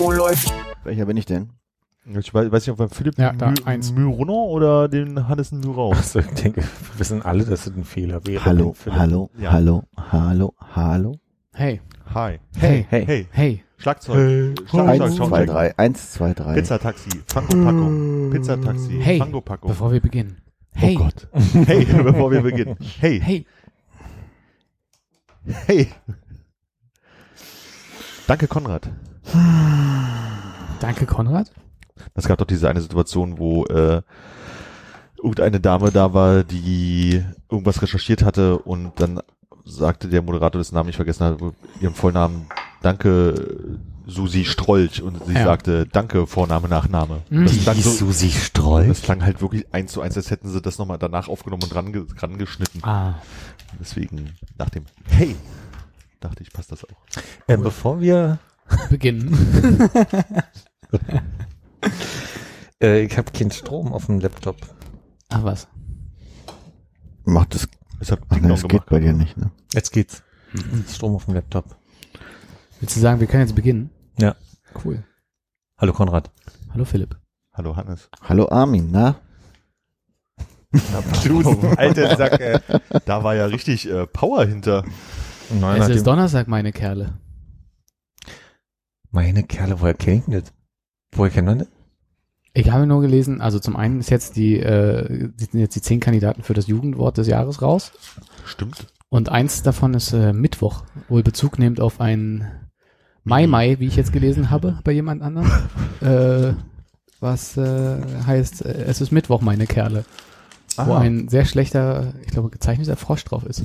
Oh, läuft. Welcher bin ich denn? Ich weiß, weiß nicht, ob wir Philipp Ja, da, oder den Hannes Myrau. Also ich denke, wir wissen alle, dass es ein Fehler wäre. Hallo, Philipp. hallo, Ja. hallo, hallo, hallo. Hey, Hi. hey, Hey. Hey. hey. Schlagzeug. Schlagzeug. Eins, zwei, Soundcheck. drei. Eins, zwei, drei. Pizzataxi. Fango-Packung. Pizzataxi. Hey, Fango-Packung. bevor wir beginnen. Hey, Oh Gott. Hey, bevor wir beginnen. Hey. hey. Hey. Danke, Konrad. Danke, Konrad. Es gab doch diese eine Situation, wo äh, irgendeine Dame da war, die irgendwas recherchiert hatte und dann sagte der Moderator, dessen Namen ich vergessen habe, ihren Vollnamen, danke Susi Strolch und sie Ja. sagte, danke Vorname, Nachname. Mhm. Das klang, so, Susi das Strolch. klang halt wirklich eins zu eins, als hätten sie das nochmal danach aufgenommen und dran, ge- dran geschnitten. Ah, Deswegen nach dem Hey dachte ich, passt das auch. Äh, bevor wir, beginnen. äh, ich habe keinen Strom auf dem Laptop. Ach was. Macht das, Es hat ach, nee, das geht bei dir nicht, ne? Jetzt geht's. Strom auf dem Laptop. Willst du sagen, wir können jetzt beginnen? Ja. Cool. Hallo Konrad. Hallo Philipp. Hallo Hannes. Hallo Armin, na? Du, alter Sack, ey. Da war ja richtig äh, Power hinter. Nein, es ist Donnerstag, meine Kerle. meine Kerle, woher kennt ihr das? Woher kennt man das? Ich habe nur gelesen, also zum einen ist jetzt die, äh, sind jetzt die zehn Kandidaten für das Jugendwort des Jahres raus. Stimmt. Und eins davon ist äh, Mittwoch, wohl Bezug nehmt auf ein Mai Mai, wie ich jetzt gelesen habe, bei jemand anderem. äh, was äh, heißt, äh, es ist Mittwoch, meine Kerle. Wo Ah. ein sehr schlechter, ich glaube, gezeichneter Frosch drauf ist.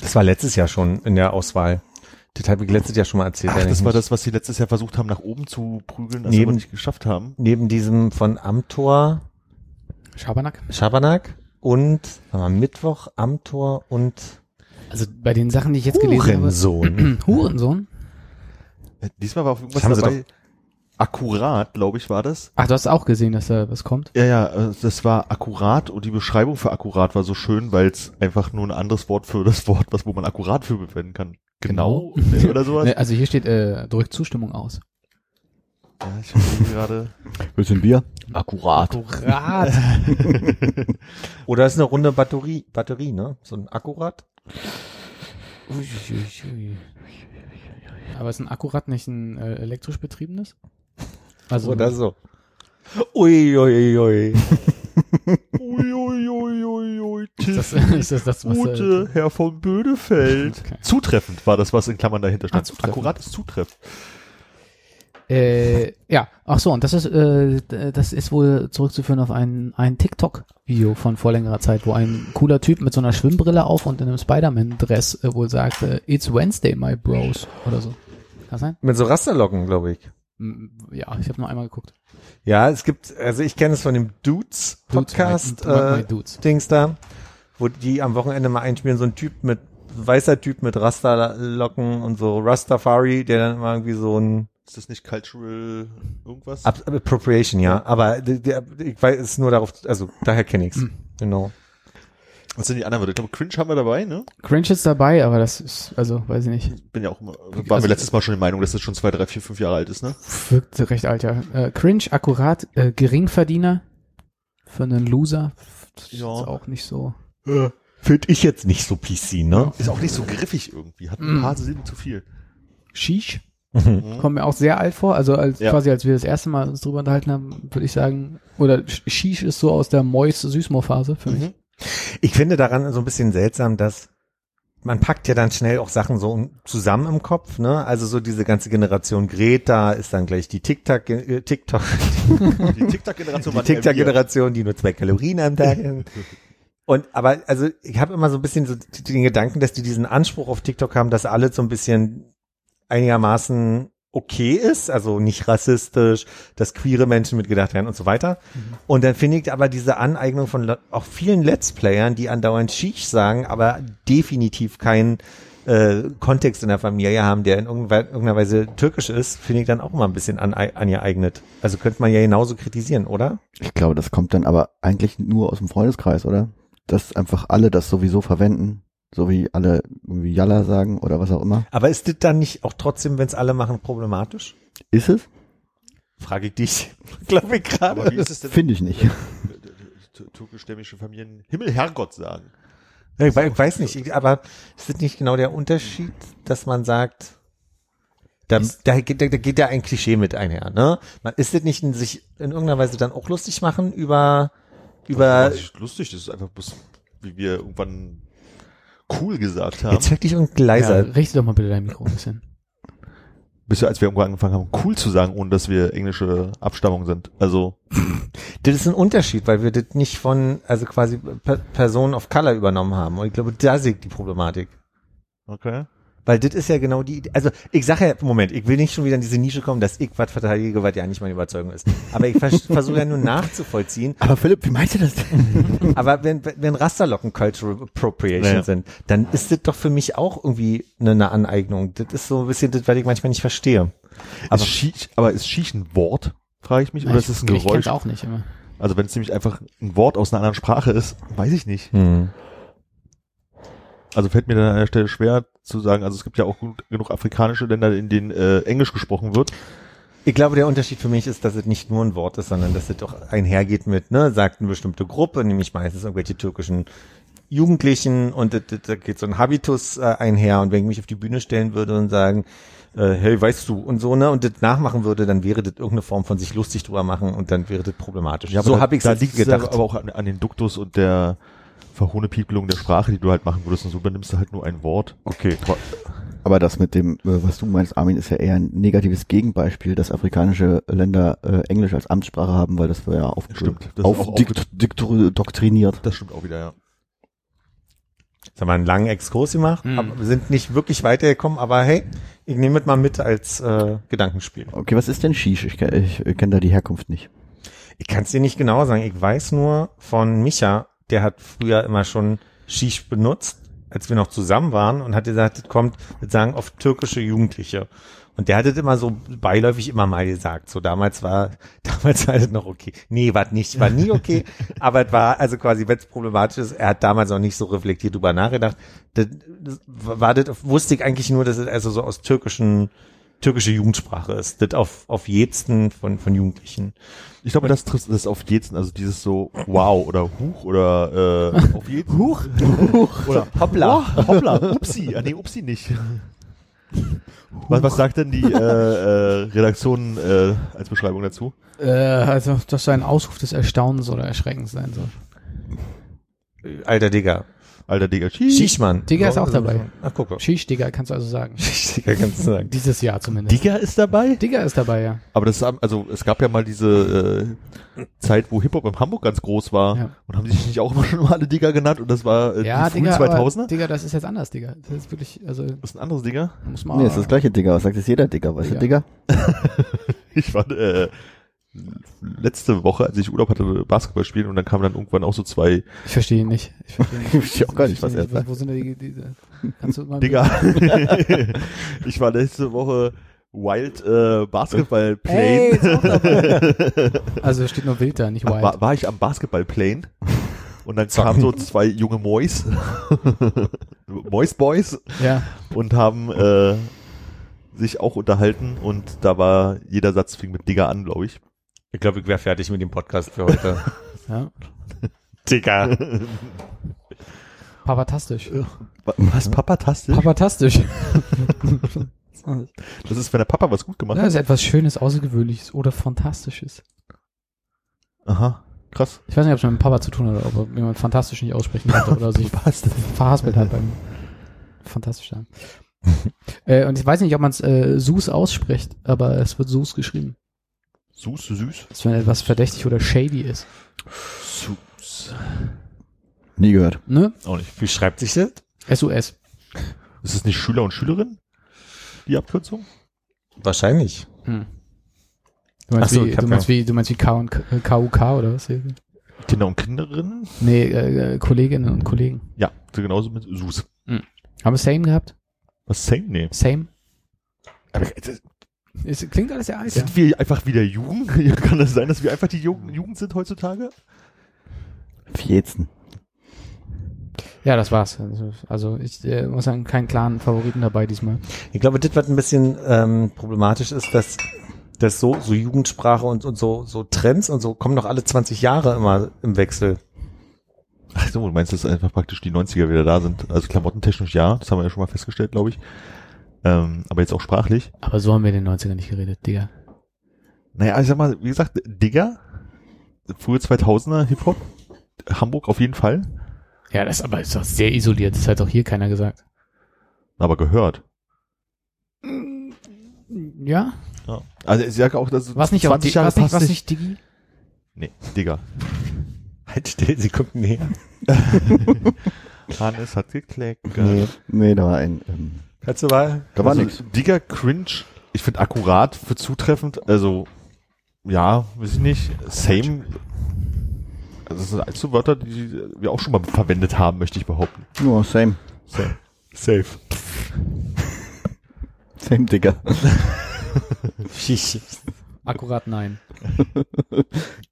Das war letztes Jahr schon in der Auswahl. Das habe ich letztes Jahr schon mal erzählt. Ach, das war das, was sie letztes Jahr versucht haben, nach oben zu prügeln, das Neben- aber nicht geschafft haben. Neben diesem von Amtor, Schabernack. Schabernack und mal, Mittwoch, Amtor und Also bei den Sachen, die ich jetzt gelesen Hurensohn. habe. Hurensohn? Äh, Diesmal war auf irgendwas dabei. Akkurat, glaube ich, war das. Ach, du hast auch gesehen, dass da was kommt? Ja, ja, äh, das war akkurat und die Beschreibung für akkurat war so schön, weil es einfach nur ein anderes Wort für das Wort, was wo man akkurat für verwenden kann. Genau, Nee, oder sowas. Also hier steht, äh, drückt Zustimmung aus. Ja, ich verstehe gerade. Willst du ein Bier? Akkurat. Akkurat. Oder ist eine runde Batterie, Batterie, ne? So ein Akkurat? Aber ist ein Akkurat nicht ein äh, elektrisch betriebenes? Also Oder so. Ui, ui, ui. ui, ui, ui, ui, ui, ist das, ist das das, was Ute, Herr von Bödefeld. Okay. Zutreffend war das, was in Klammern dahinter stand. Ah, zutreffend. Akkurat ist zutreffend. äh, äh, ja, ach so, und das ist äh, das ist wohl zurückzuführen auf ein ein TikTok Video von vor längerer Zeit, wo ein cooler Typ mit so einer Schwimmbrille auf und in einem Spider-Man Dress äh, wohl sagt, äh, It's Wednesday, my bros oder so. Kann sein? Mit so Rasterlocken, glaube ich. Ja, ich habe nur einmal geguckt. Ja, es gibt, also ich kenne es von dem Dudes Podcast, Dudes, my, my, my äh, Dudes. Dings da, wo die am Wochenende mal einspielen, so ein Typ mit, weißer Typ mit Rasterlocken und so Rastafari, der dann immer irgendwie so ein Ist das nicht cultural irgendwas? Appropriation, ja, aber der, der, ich weiß, es ist nur darauf, also daher kenne ich's. Hm. Genau. Was sind die anderen Wörter? Ich glaube, Cringe haben wir dabei, ne? Cringe ist dabei, aber das ist, also weiß ich nicht. Bin ja auch immer, waren Also- wir letztes Mal schon der Meinung, dass das schon zwei, drei, vier, fünf Jahre alt ist, ne? Wirkt recht alt, ja. Äh, cringe, akkurat, äh, Geringverdiener für einen Loser. Das Ja. ist auch nicht so. Finde ich jetzt nicht so PC, ne? Ist auch nicht so griffig irgendwie, hat ein Mm. paar Silben zu viel. Shish. Mhm. Kommt mir auch sehr alt vor. Also als Ja. quasi als wir das erste Mal uns drüber unterhalten haben, würde ich sagen, oder Sh- Shish ist so aus der Mois Süßmoor Phase für mich. Mhm. Ich finde daran so ein bisschen seltsam, dass man packt ja dann schnell auch Sachen so zusammen im Kopf, ne? Also so diese ganze Generation Greta ist dann gleich die TikTok, äh, TikTok, Die TikTok-Generation die waren eher wir. TikTok-Generation, die nur zwei Kalorien am Tag. Und aber also ich habe immer so ein bisschen so den Gedanken, dass die diesen Anspruch auf TikTok haben, dass alle so ein bisschen einigermaßen okay ist, also nicht rassistisch, dass queere Menschen mitgedacht werden und so weiter. Und dann finde ich aber diese Aneignung von auch vielen Let's Playern, die andauernd Shish sagen, aber definitiv keinen äh, Kontext in der Familie haben, der in irgendeiner, irgendeiner Weise türkisch ist, finde ich dann auch immer ein bisschen an, angeeignet. Also könnte man ja genauso kritisieren, oder? Ich glaube, das kommt dann aber eigentlich nur aus dem Freundeskreis, oder? Dass einfach alle das sowieso verwenden. So wie alle irgendwie Jalla sagen oder was auch immer. Aber ist das dann nicht auch trotzdem, wenn es alle machen, problematisch? Ist es? Frage ich dich. Glaube ich gerade. Aber wie ist es denn, Finde ich nicht. t- türkischstämmige Familien Himmel, Herrgott sagen? Ich, wei- ich weiß nicht, ich- aber ist das nicht genau der Unterschied, dass man sagt, da, da, geht, da, da geht ja ein Klischee mit einher, ne? Man ist das nicht in sich in irgendeiner Weise dann auch lustig machen über über Das ist lustig, das ist einfach bloß, wie wir irgendwann cool gesagt haben. jetzt wirklich und Ja, leiser. richte doch mal bitte dein Mikro ein bisschen. Bis wir, als wir irgendwo angefangen haben, cool zu sagen, ohne dass wir englische Abstammung sind. Also, Das ist ein Unterschied, weil wir das nicht von also quasi per Personen of Color übernommen haben und ich glaube, da liegt die Problematik. okay. Weil das ist ja genau die, also ich sage ja, Moment, ich will nicht schon wieder in diese Nische kommen, dass ich was verteidige, was ja nicht meine Überzeugung ist. Aber ich vers- versuche ja nur nachzuvollziehen, Aber Philipp, wie meinst du das denn? Aber wenn, wenn Rasterlocken Cultural Appropriation Naja. sind, dann ist das doch für mich auch irgendwie eine, eine Aneignung. Das ist so ein bisschen das, was ich manchmal nicht verstehe. Aber ist Shish, aber ist Shish ein Wort, frage ich mich, oder ist es ein ich Geräusch? kenn's auch nicht immer. Also wenn es nämlich einfach ein Wort aus einer anderen Sprache ist, weiß ich nicht. Also fällt mir dann an der Stelle schwer zu sagen, also es gibt ja auch gut, genug afrikanische Länder, in denen äh, Englisch gesprochen wird. Ich glaube, der Unterschied für mich ist, dass es nicht nur ein Wort ist, sondern dass es doch einhergeht mit, ne, sagt eine bestimmte Gruppe, nämlich meistens irgendwelche türkischen Jugendlichen und das- da geht so ein Habitus äh, einher und wenn ich mich auf die Bühne stellen würde und sagen, äh, hey, weißt du, und so, ne, und das nachmachen würde, dann wäre das irgendeine Form von sich lustig drüber machen und dann wäre das problematisch. aber so da, habe ich da es liegt gedacht. aber auch an, an den Duktus und der Verhohnepiepelung der Sprache, die du halt machen würdest. Und so übernimmst du halt nur ein Wort. Okay. Aber das mit dem, äh, was du meinst, Armin, ist ja eher ein negatives Gegenbeispiel, dass afrikanische Länder äh, Englisch als Amtssprache haben, weil das war ja auf, Stimmt, das auf auch dikt, dikt, doktriniert. Das stimmt auch wieder, ja. Jetzt haben wir einen langen Exkurs gemacht, Mhm. aber wir sind nicht wirklich weitergekommen, aber hey, ich nehme es mal mit als äh, Gedankenspiel. Okay, was ist denn Shish? Ich, kenn- ich kenne da die Herkunft nicht. Ich kann es dir nicht genau sagen. Ich weiß nur von Micha, der hat früher immer schon Shish benutzt, als wir noch zusammen waren und hat gesagt, das kommt, das sagen oft türkische Jugendliche. Und der hat das immer so beiläufig immer mal gesagt. So damals war, damals war das noch okay. Nee, war nicht, war nie okay. aber es war also quasi, wenn es problematisch ist, er hat damals auch nicht so reflektiert drüber nachgedacht. Das, das war das, wusste ich eigentlich nur, dass es also so aus türkischen, türkische Jugendsprache ist. Das auf, auf Jetzen von, von Jugendlichen. Ich glaube, das trifft das auf jeden, also dieses so wow oder huch oder äh, auf jeden. huch. oder hoppla. Oh, hoppla. Upsi. Ah, nee, upsi nicht. Was, was sagt denn die äh, äh, Redaktion äh, als Beschreibung dazu? Äh, also, dass so ein Ausruf des Erstaunens oder Erschreckens sein soll. Alter Digga. Alter Digga, Shish. Schiechmann. Digga ist auch dabei. Ach, guck mal. Shish, Digga, kannst du also sagen. Digga, kannst du sagen. Dieses Jahr zumindest. Digga ist dabei? Digga ist dabei, ja. Aber das ist, also es gab ja mal diese äh, Zeit, wo Hip-Hop in Hamburg ganz groß war. Ja. Und haben sich nicht auch immer schon mal alle Digga genannt? Und das war äh, Ja, die frühen Digga, 2000er? aber, Digga, das ist jetzt anders, Digga. Das ist wirklich, also, Das ist ein anderes Digga. muss man Nee, ist das gleiche Digger. Was sagt jetzt jeder Digger? Weißt Ja. du, Digger? Ich war äh, letzte Woche, als ich Urlaub hatte, Basketball spielen und dann kamen dann irgendwann auch so zwei Ich verstehe ihn nicht. Ich verstehe ihn nicht. Ich verstehe auch gar nicht, was er wo, sagt. wo sind da die, diese, kannst du mal Digga. ich war letzte Woche Wild äh, Basketball Plane. dabei. Also steht nur wild da, nicht wild. war, war ich am Basketball Plane und dann kamen so zwei junge Mois, Mois Boys Ja. und haben äh, sich auch unterhalten und da war jeder Satz fing mit Digga an, glaube ich. Ich glaube, ich wäre fertig mit dem Podcast für heute. ja. Digga. Papatastisch. Was Papatastisch? Papatastisch. Das ist, wenn der Papa was gut gemacht Das hat. ist etwas Schönes, Außergewöhnliches oder Fantastisches. Aha, krass. Ich weiß nicht, ob es mit dem Papa zu tun hat, oder ob jemand fantastisch nicht aussprechen konnte oder sich verhaspelt hat beim fantastisch sein. äh, und ich weiß nicht, ob man es äh, Sus ausspricht, aber es wird Sus geschrieben. Süß, süß. Das wenn etwas verdächtig oder shady ist. Süß. Nie gehört. Ne? Auch nicht. Wie schreibt sich das? SUS. Ist es nicht Schüler und Schülerin? Die Abkürzung? Wahrscheinlich. Hm. Du meinst, Ach so, wie, du meinst wie, du meinst wie K und K, äh, KUK oder was? Kinder und Kinderinnen? Nee, äh, äh, Kolleginnen und Kollegen. Ja, so genauso mit Sus. Haben wir Same gehabt? Was Same? Nee. Same? Aber äh, Es klingt alles sehr alt, ja. sind wir einfach wieder Jugend? Kann das sein, dass wir einfach die Jugend, Jugend sind heutzutage? Vietzen. Ja, das war's. Also, also ich äh, muss sagen, keinen klaren Favoriten dabei diesmal. Ich glaube, das, was ein bisschen ähm, problematisch ist, dass, dass so, so Jugendsprache und, und so, so Trends und so kommen doch alle 20 Jahre immer im Wechsel. Ach so, du meinst, dass einfach praktisch die 90er wieder da sind? Also klamottentechnisch ja, das haben wir ja schon mal festgestellt, glaube ich. Ähm, aber jetzt auch sprachlich. Aber so haben wir in den 90ern nicht geredet, Digga. Naja, ich sag mal, wie gesagt, Digger, frühe 2000er Hip-Hop, Hamburg auf jeden Fall, Ja, das aber ist doch sehr isoliert. Das hat doch hier keiner gesagt. aber gehört. Ja? Ja. Also ich sage auch, dass es Was nicht auch 20 Di- Jahre was nicht, was nicht. Digi? Nee, Digger. Halt still, sie kommt näher. Hannes hat gekleckt. Nee. Nee, da war ein, ähm, Kannst du mal? da war also, nix. Digger, cringe, ich finde akkurat für zutreffend, also ja, weiß ich nicht, same. Also das sind so Wörter, die wir auch schon mal verwendet haben, möchte ich behaupten. Nur same. Same. Safe. Same, Digga. Akkurat nein.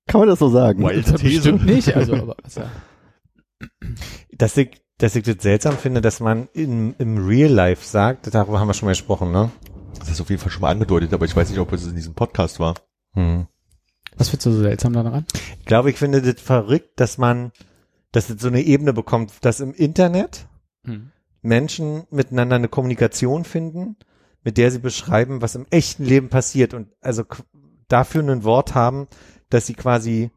Kann man das so sagen? Wilde These. Bestimmt nicht, also, aber, also, Dass ich, dass ich das seltsam finde, dass man in, im Real Life sagt, darüber haben wir schon mal gesprochen, ne? Das ist auf jeden Fall schon mal angedeutet, aber ich weiß nicht, ob es in diesem Podcast war. Hm. was findest du so seltsam daran? Ich glaube, ich finde das verrückt, dass man, dass es so eine Ebene bekommt, dass im Internet Hm. Menschen miteinander eine Kommunikation finden, mit der sie beschreiben, was im echten Leben passiert und also dafür ein Wort haben, dass sie quasi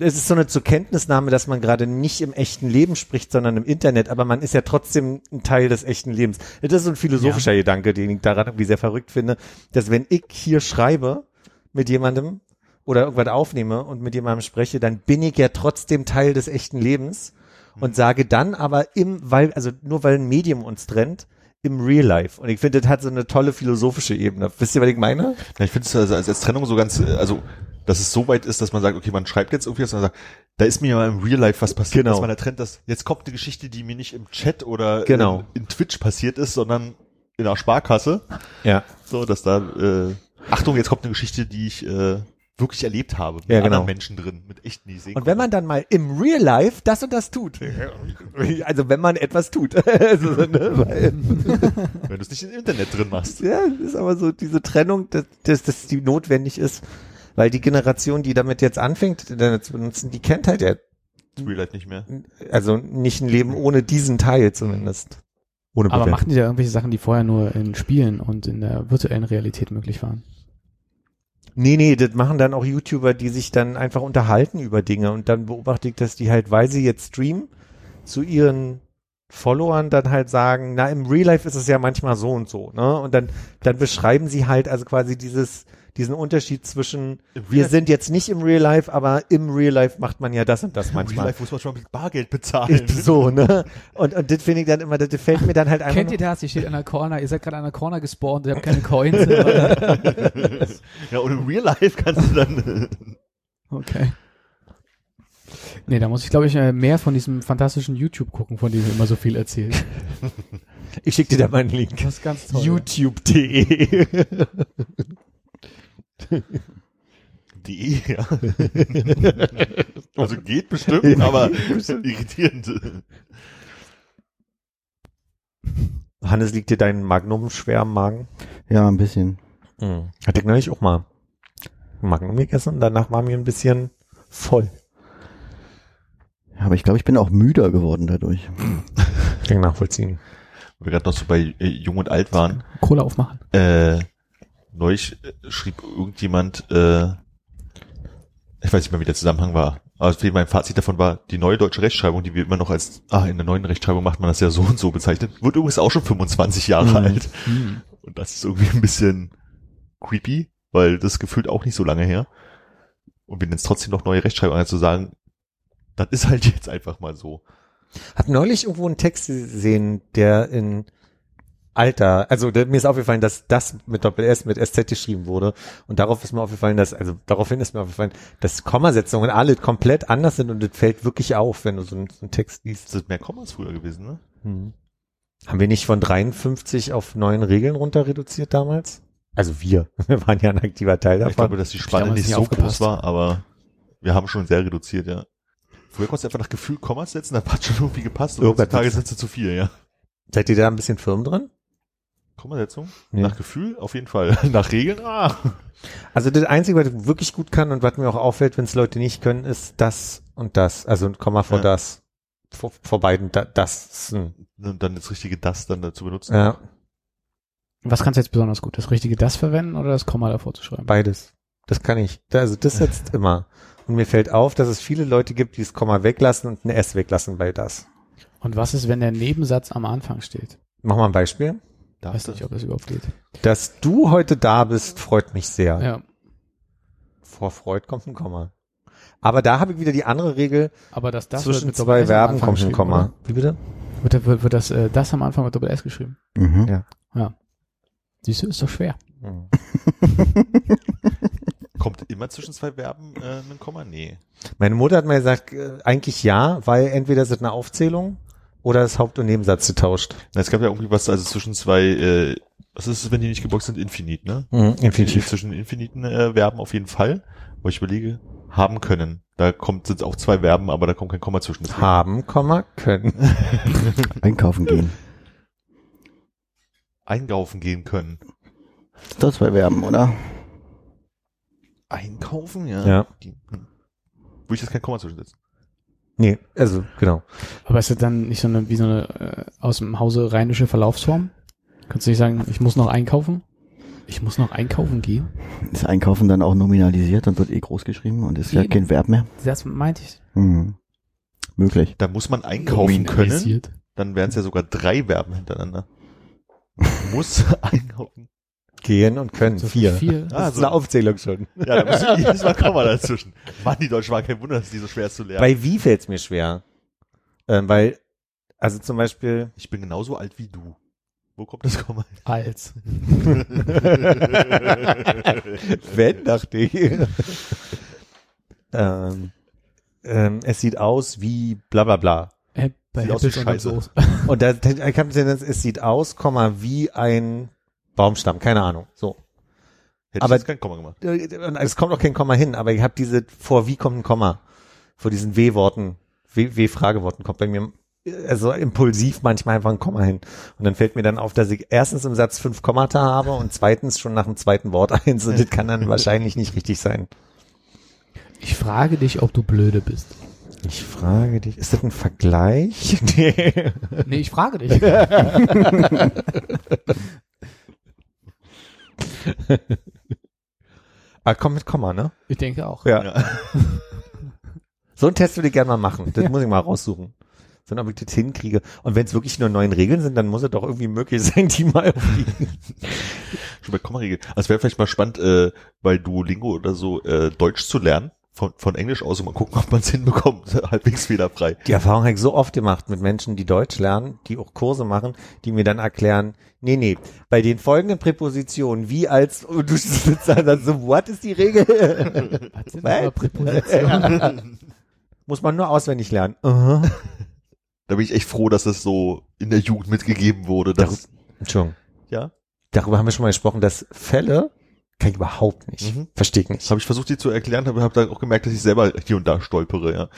es ist so eine zur Kenntnisnahme, dass man gerade nicht im echten Leben spricht, sondern im Internet, aber man ist ja trotzdem ein Teil des echten Lebens. Das ist so ein philosophischer Gedanke, den ich daran irgendwie sehr verrückt finde, dass wenn ich hier schreibe mit jemandem oder irgendwas aufnehme und mit jemandem spreche, dann bin ich ja trotzdem Teil des echten Lebens und sage dann aber im, weil, also nur weil ein Medium uns trennt, im Real Life. Und ich finde, das hat so eine tolle philosophische Ebene. Wisst ihr, was ich meine? Ja, ich finde es also als, als Trennung so ganz, äh, also dass es so weit ist, dass man sagt, okay, man schreibt jetzt irgendwie was und man sagt, da ist mir ja mal im Real Life was passiert, Genau. dass man da trennt, dass jetzt kommt eine Geschichte, die mir nicht im Chat oder Genau. in, in Twitch passiert ist, sondern in der Sparkasse. Ja. So, dass da, äh, Achtung, jetzt kommt eine Geschichte, die ich äh, wirklich erlebt habe, mit Ja, genau. anderen Menschen drin, mit echten, sehen Und wenn man dann mal im Real Life das und das tut, also wenn man etwas tut, also, ne, weil, wenn du es nicht im Internet drin machst. ja, ist aber so diese Trennung, dass, dass, dass die notwendig ist, weil die Generation, die damit jetzt anfängt, Internet zu benutzen, die kennt halt ja, Real Life nicht mehr. also nicht ein Leben ohne diesen Teil zumindest. Ohne Aber Bewertung. machen die da irgendwelche Sachen, die vorher nur in Spielen und in der virtuellen Realität möglich waren? Nee, nee, das machen dann auch YouTuber, die sich dann einfach unterhalten über Dinge und dann beobachte ich, dass die halt, weil sie jetzt streamen, zu ihren Followern dann halt sagen, na, im Real Life ist es ja manchmal so und so, ne? Und dann, dann beschreiben sie halt also quasi dieses, diesen Unterschied zwischen, wir sind jetzt nicht im Real Life, aber im Real Life macht man ja das und das Im Real manchmal. Life muss man schon mit Bargeld bezahlen. So, ne? Und, und das finde ich dann immer, das fällt mir dann halt einfach. Kennt ihr das? Ihr steht an der Corner, ihr seid gerade an der Corner gespawnt, ihr habt keine Coins. ja, und im Real Life kannst du dann, okay. Nee, da muss ich, glaube ich, äh, mehr von diesem fantastischen YouTube gucken, von dem ihr immer so viel erzählt. ich schicke dir da mal einen Link. Das ist ganz toll. YouTube.de. die, ja. also geht bestimmt, aber irritierend. Hannes, liegt dir dein Magnum schwer am Magen? Ja, ein bisschen. Mhm. Hatte ich neulich auch mal Magnum gegessen und danach war mir ein bisschen voll. Ja, aber ich glaube, ich bin auch müder geworden dadurch. Kann ich nachvollziehen. Wo wir gerade noch so bei äh, Jung und Alt waren. Cola aufmachen. Äh, neulich äh, schrieb irgendjemand, äh, ich weiß nicht mehr, wie der Zusammenhang war, aber mein Fazit davon war, die neue deutsche Rechtschreibung, die wir immer noch als, ah, in der neuen Rechtschreibung macht man das ja so und so bezeichnet, wird übrigens auch schon 25 Jahre Mhm. alt. Hm. Und das ist irgendwie ein bisschen creepy, weil das gefühlt auch nicht so lange her. Und wir nennen es trotzdem noch neue Rechtschreibung, also zu sagen, das ist halt jetzt einfach mal so. Hab neulich irgendwo einen Text gesehen, der in Alter, also da, mir ist aufgefallen, dass das mit Doppel S mit SZ geschrieben wurde und darauf ist mir aufgefallen, dass, also daraufhin ist mir aufgefallen, dass Kommasetzungen alle komplett anders sind und das fällt wirklich auf, wenn du so einen, so einen Text liest. Das sind mehr Kommas früher gewesen, ne? Hm. Haben wir nicht von 53 auf neun Regeln runter reduziert damals? Also wir, wir waren ja ein aktiver Teil Ich davon. glaube, dass die Spanne nicht nicht so groß war, aber wir haben schon sehr reduziert, ja. Früher konntest du einfach nach Gefühl Kommas setzen, dann hat schon irgendwie gepasst und heutzutage sind sie zu viel, ja. Seid ihr da ein bisschen firm drin? Kommasetzung? Ja. Nach Gefühl? Auf jeden Fall. Nach Regeln? Ah. Also das Einzige, was ich wirklich gut kann und was mir auch auffällt, wenn es Leute nicht können, ist das und das. Also ein Komma vor Ja. das. Vor, vor beiden da, das. Und dann das richtige das dann dazu benutzen. Ja, Was kannst du jetzt besonders gut? Das richtige das verwenden oder das Komma davor zu schreiben? beides. Das kann ich. Also das setzt immer. Und mir fällt auf, dass es viele Leute gibt, die das Komma weglassen und ein S weglassen bei das. Und was ist, wenn der Nebensatz am Anfang steht? Mach mal ein Beispiel. Da Weiß nicht, ob das überhaupt geht. Dass du heute da bist, freut mich sehr. Ja. Vor Freud kommt ein Komma. Aber da habe ich wieder die andere Regel, Aber das das zwischen mit zwei Verben kommt ein Komma. oder? Wie bitte? Wird, der- wird, wird das äh, das am Anfang mit Doppel S geschrieben? Mhm. Ja. Ja. Siehst du, ist doch schwer. Hm. Kommt immer zwischen zwei Verben äh, ein Komma? Nee. Meine Mutter hat mir gesagt, äh, eigentlich ja, weil entweder ist es eine Aufzählung oder das Haupt- und Nebensatz getauscht. Na, Es gab ja irgendwie was, also zwischen zwei, äh, was ist es, wenn die nicht geboxt sind? Infinit, ne? Mhm, infinitiv. Zwischen infiniten äh, Verben auf jeden Fall. Aber ich überlege, haben können. Da kommt sind auch zwei Verben, aber da kommt kein Komma zwischen. Deswegen- Haben, Komma, können. Einkaufen gehen. Einkaufen gehen können. Ist doch zwei Verben, oder? Einkaufen, ja. Ja. Die, hm. Würde ich jetzt kein Komma zwischensetzen. Nee, also, genau. Aber ist das dann nicht so eine, wie so eine äh, aus dem Hause rheinische Verlaufsform? Kannst du nicht sagen, ich muss noch einkaufen? Ich muss noch einkaufen gehen? Ist Einkaufen dann auch nominalisiert und wird eh groß geschrieben und ist ja Eben. kein Verb mehr? Das meinte ich. Mhm. Möglich. Da muss man einkaufen können. Dann wären es ja sogar drei Verben hintereinander. Muss einkaufen. Gehen und können. So Vier. Vier. Das Ah, ist so. eine Aufzählung schon. Ja, da muss ich jedes Mal Komma dazwischen. Mann, die Deutschen waren kein Wunder, dass die so schwer ist zu lernen. Bei wie fällt es mir schwer? Ähm, weil, also zum Beispiel, ich bin genauso alt wie du. Wo kommt das Komma? Als. wenn, dachte ich. ähm, ähm, es sieht aus wie bla bla bla. Äh, bei Sieht aus wie Apples und dann Scheiße. Soße. Und da, die Tendenz, es sieht aus, Komma, wie ein Baumstamm, keine Ahnung. So. Hätte Aber- ich jetzt kein Komma gemacht. Und es kommt auch kein Komma hin, aber ich habe diese, vor wie kommt ein Komma? Vor diesen W-Worten, W- W-Frageworten kommt bei mir also impulsiv manchmal einfach ein Komma hin. Und dann fällt mir dann auf, dass ich erstens im Satz fünf Kommata habe und zweitens schon nach dem zweiten Wort eins und das kann dann wahrscheinlich nicht richtig sein. Ich frage dich, ob du blöde bist. Ich frage dich, ist das ein Vergleich? Nee. Nee, ich frage dich. Ah, komm mit Komma, ne? Ich denke auch. Ja. Ja. So einen Test würde ich gerne mal machen. Das muss ich mal raussuchen. So, ob ich das hinkriege. Und wenn es wirklich nur neun Regeln sind, dann muss es doch irgendwie möglich sein, die mal auf die Schon bei Kommaregel. Also es wäre vielleicht mal spannend, äh, bei Duolingo oder so äh, Deutsch zu lernen. Von, von Englisch aus und mal gucken, ob man es hinbekommt. Halbwegs fehlerfrei. Die Erfahrung habe ich so oft gemacht mit Menschen, die Deutsch lernen, die auch Kurse machen, die mir dann erklären, nee, nee, bei den folgenden Präpositionen, wie als, und du sitzt da dann so, what ist die Regel? Was sind Was? Präpositionen? Muss man nur auswendig lernen. Aha. Da bin ich echt froh, dass das so in der Jugend mitgegeben wurde. Dass, Entschuldigung. ja, Darüber haben wir schon mal gesprochen, dass Fälle kann ich überhaupt nicht. Mhm. Verstehe ich das nicht. habe ich versucht, dir zu erklären, aber habe dann auch gemerkt, dass ich selber hier und da stolpere. Ja.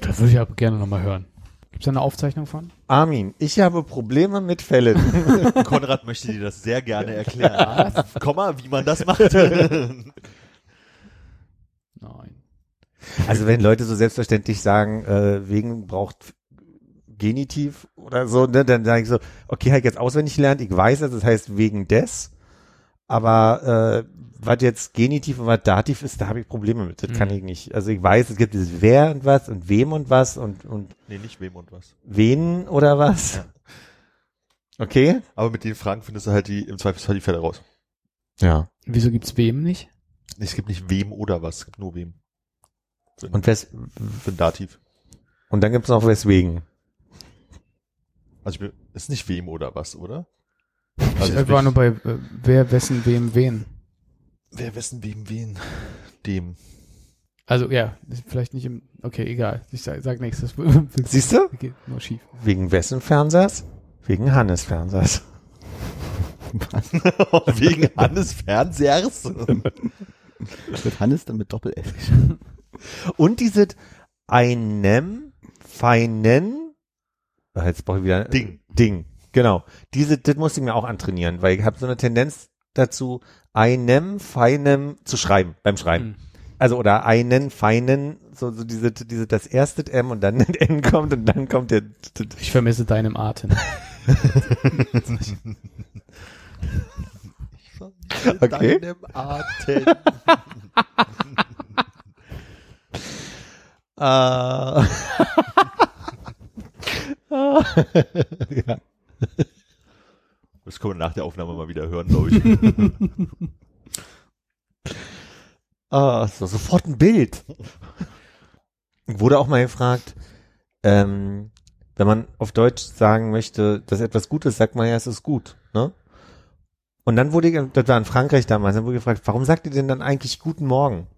Das würde ich aber gerne nochmal hören. Gibt es da eine Aufzeichnung von? Armin, ich habe Probleme mit Fällen. Konrad möchte dir das sehr gerne erklären. Komma, wie man das macht. Nein. Also wenn Leute so selbstverständlich sagen, äh, wegen braucht Genitiv oder so, ne, dann sage ich so, okay, habe ich jetzt auswendig gelernt, ich weiß es, das heißt wegen des, aber äh, was jetzt Genitiv und was Dativ ist, da habe ich Probleme mit, das Mhm. kann ich nicht. Also ich weiß, es gibt dieses wer und was und wem und was und, und nee, nicht wem und was. wen oder was. Ja. Okay? Aber mit den Fragen findest du halt die, im Zweifelsfall die Fälle raus. Ja. Wieso gibt's wem nicht? Es gibt nicht wem oder was, es gibt nur wem. Für, Und, wes für ein Dativ. und dann gibt es noch weswegen. Also ich bin, ist nicht wem oder was, oder? Also ich war nur bei äh, wer, wessen, wem, wen. Wer wessen, wem, wen? Dem. Also ja, ist vielleicht nicht im. Okay, egal. Ich sag, sag nichts. Das Siehst du? geht nur schief. Wegen wessen Fernsehers? Wegen Hannes Fernsehers. Wegen Hannes Fernsehers. Wird Hannes dann mit Doppel-S Und diese einem feinen, jetzt brauche ich wieder Ding. Ding, genau. Diese, das muss ich mir auch antrainieren, weil ich habe so eine Tendenz dazu, einem feinem zu schreiben beim Schreiben. Hm. Also oder einen feinen, so, so diese, diese das erste M und dann ein N kommt und dann kommt der. Ich vermisse deinem Atem. Okay. Deinem Atem. Ah. ja. Das können wir nach der Aufnahme mal wieder hören, glaube ich. Ah, so, sofort ein Bild. Wurde auch mal gefragt, ähm, wenn man auf Deutsch sagen möchte, dass etwas gut ist, sagt man ja, es ist gut, ne? Und dann wurde, ich- das war in Frankreich damals, dann wurde gefragt, warum sagt ihr denn dann eigentlich guten Morgen?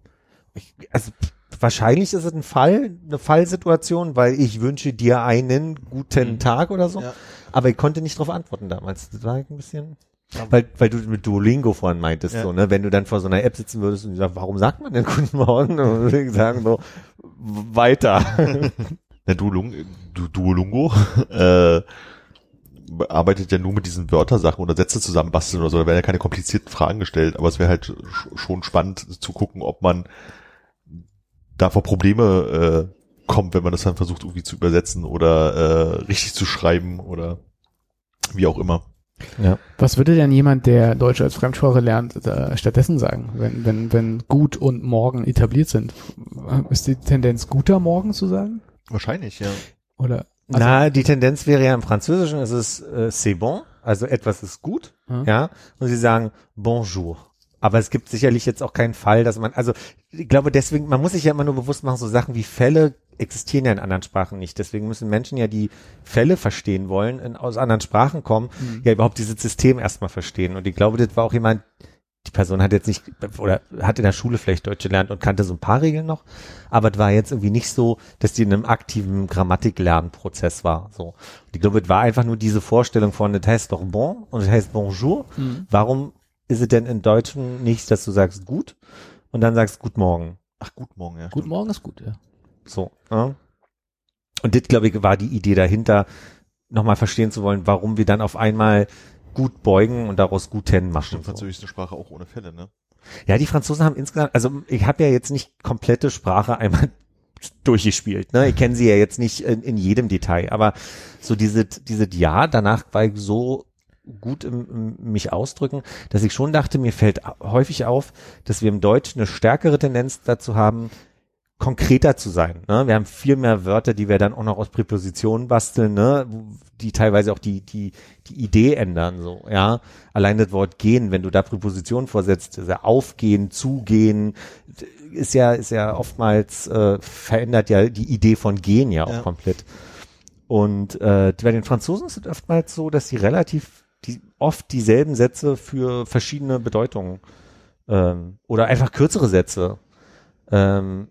Ich, also, wahrscheinlich ist es ein Fall, eine Fallsituation, weil ich wünsche dir einen guten Mhm. Tag oder so. Ja. Aber ich konnte nicht darauf antworten damals. Das war ein bisschen, weil, weil du mit Duolingo vorhin meintest, Ja. so, ne, wenn du dann vor so einer App sitzen würdest und die sagt, warum sagt man denn guten Morgen? Dann würde ich sagen, so, weiter. Der Duolung, du, Duolungo äh, arbeitet ja nur mit diesen Wörtersachen oder Sätze zusammenbasteln oder so. Da werden ja keine komplizierten Fragen gestellt, aber es wäre halt sch- schon spannend zu gucken, ob man da vor Probleme äh, kommt, wenn man das dann versucht irgendwie zu übersetzen oder äh, richtig zu schreiben oder wie auch immer. Was würde denn jemand, der Deutsch als Fremdsprache lernt, da stattdessen sagen, wenn, wenn, wenn gut und morgen etabliert sind? Ist die Tendenz guter Morgen zu sagen? Wahrscheinlich, ja. Oder? Also- Na, die Tendenz wäre ja im Französischen, es ist äh, c'est bon, also etwas ist gut, Hm? ja, und sie sagen bonjour. Aber es gibt sicherlich jetzt auch keinen Fall, dass man, also ich glaube deswegen, man muss sich ja immer nur bewusst machen, so Sachen wie Fälle existieren ja in anderen Sprachen nicht. Deswegen müssen Menschen ja die Fälle verstehen wollen, in, aus anderen Sprachen kommen, Mhm. ja überhaupt dieses System erstmal verstehen. Und ich glaube, das war auch jemand, die Person hat jetzt nicht, oder hat in der Schule vielleicht Deutsch gelernt und kannte so ein paar Regeln noch, aber es war jetzt irgendwie nicht so, dass die in einem aktiven Grammatiklernprozess war. So. Und ich glaube, es war einfach nur diese Vorstellung von, das heißt doch bon und das heißt bonjour. Mhm. Warum ist es denn in Deutschen nicht, dass du sagst gut und dann sagst gut morgen? Ach, gut, morgen, ja. Guten Morgen ist gut, ja. So. Ja? Und das, glaube ich, war die Idee dahinter, nochmal verstehen zu wollen, warum wir dann auf einmal gut beugen und daraus guten machen. Stimmt, So. Französisch ist eine Sprache auch ohne Fälle, ne? Ja, die Franzosen haben insgesamt, also ich habe ja jetzt nicht komplette Sprache einmal durchgespielt, ne? Ich kenne sie ja jetzt nicht in, in jedem Detail, aber so diese diese Jahr danach war ich so gut im, im mich ausdrücken, dass ich schon dachte, mir fällt häufig auf, dass wir im Deutschen eine stärkere Tendenz dazu haben, konkreter zu sein. Ne? Wir haben viel mehr Wörter, die wir dann auch noch aus Präpositionen basteln, ne? die teilweise auch die, die, die Idee ändern. So, ja. Allein das Wort gehen, wenn du da Präpositionen vorsetzt, ja aufgehen, zugehen, ist ja, ist ja oftmals äh, verändert ja die Idee von gehen ja auch Ja. komplett. Und äh, bei den Franzosen ist es oftmals so, dass sie relativ oft dieselben Sätze für verschiedene Bedeutungen ähm, oder einfach kürzere Sätze. Ähm,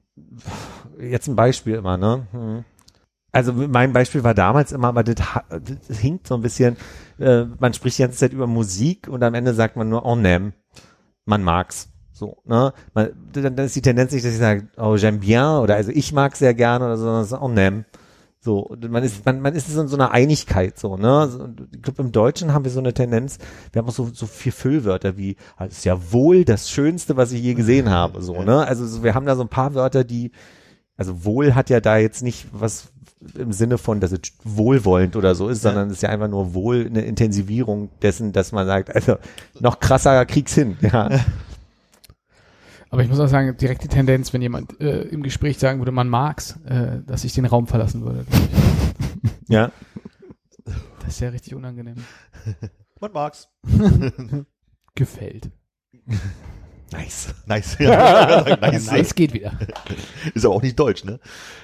jetzt ein Beispiel immer, ne? Hm. Also mein Beispiel war damals immer, aber das, das hinkt so ein bisschen, äh, man spricht die ganze Zeit über Musik und am Ende sagt man nur on aime. Man mag's. So, ne? Man, dann, dann ist die Tendenz nicht, dass ich sage, oh, j'aime bien oder also ich mag sehr gerne oder so, sondern es ist on aime. So, man ist, man, man ist so in so einer Einigkeit, so, ne? Ich glaube, im Deutschen haben wir so eine Tendenz, wir haben auch so, so viel Füllwörter wie, ah, das ist ja wohl das Schönste, was ich je gesehen habe, so, ne? Also, so, wir haben da so ein paar Wörter, die, also wohl hat ja da jetzt nicht was im Sinne von, dass es wohlwollend oder so ist, sondern es ist ja einfach nur wohl eine Intensivierung dessen, dass man sagt, also noch krasser krieg's hin, ja. Aber ich muss auch sagen, direkt die Tendenz, wenn jemand äh, im Gespräch sagen würde, man mag's, äh, dass ich den Raum verlassen würde. ja. Das ist ja richtig unangenehm. Man mag's. Gefällt. Nice. Nice. Ja, nice. Nice geht wieder. Ist aber auch nicht deutsch, ne?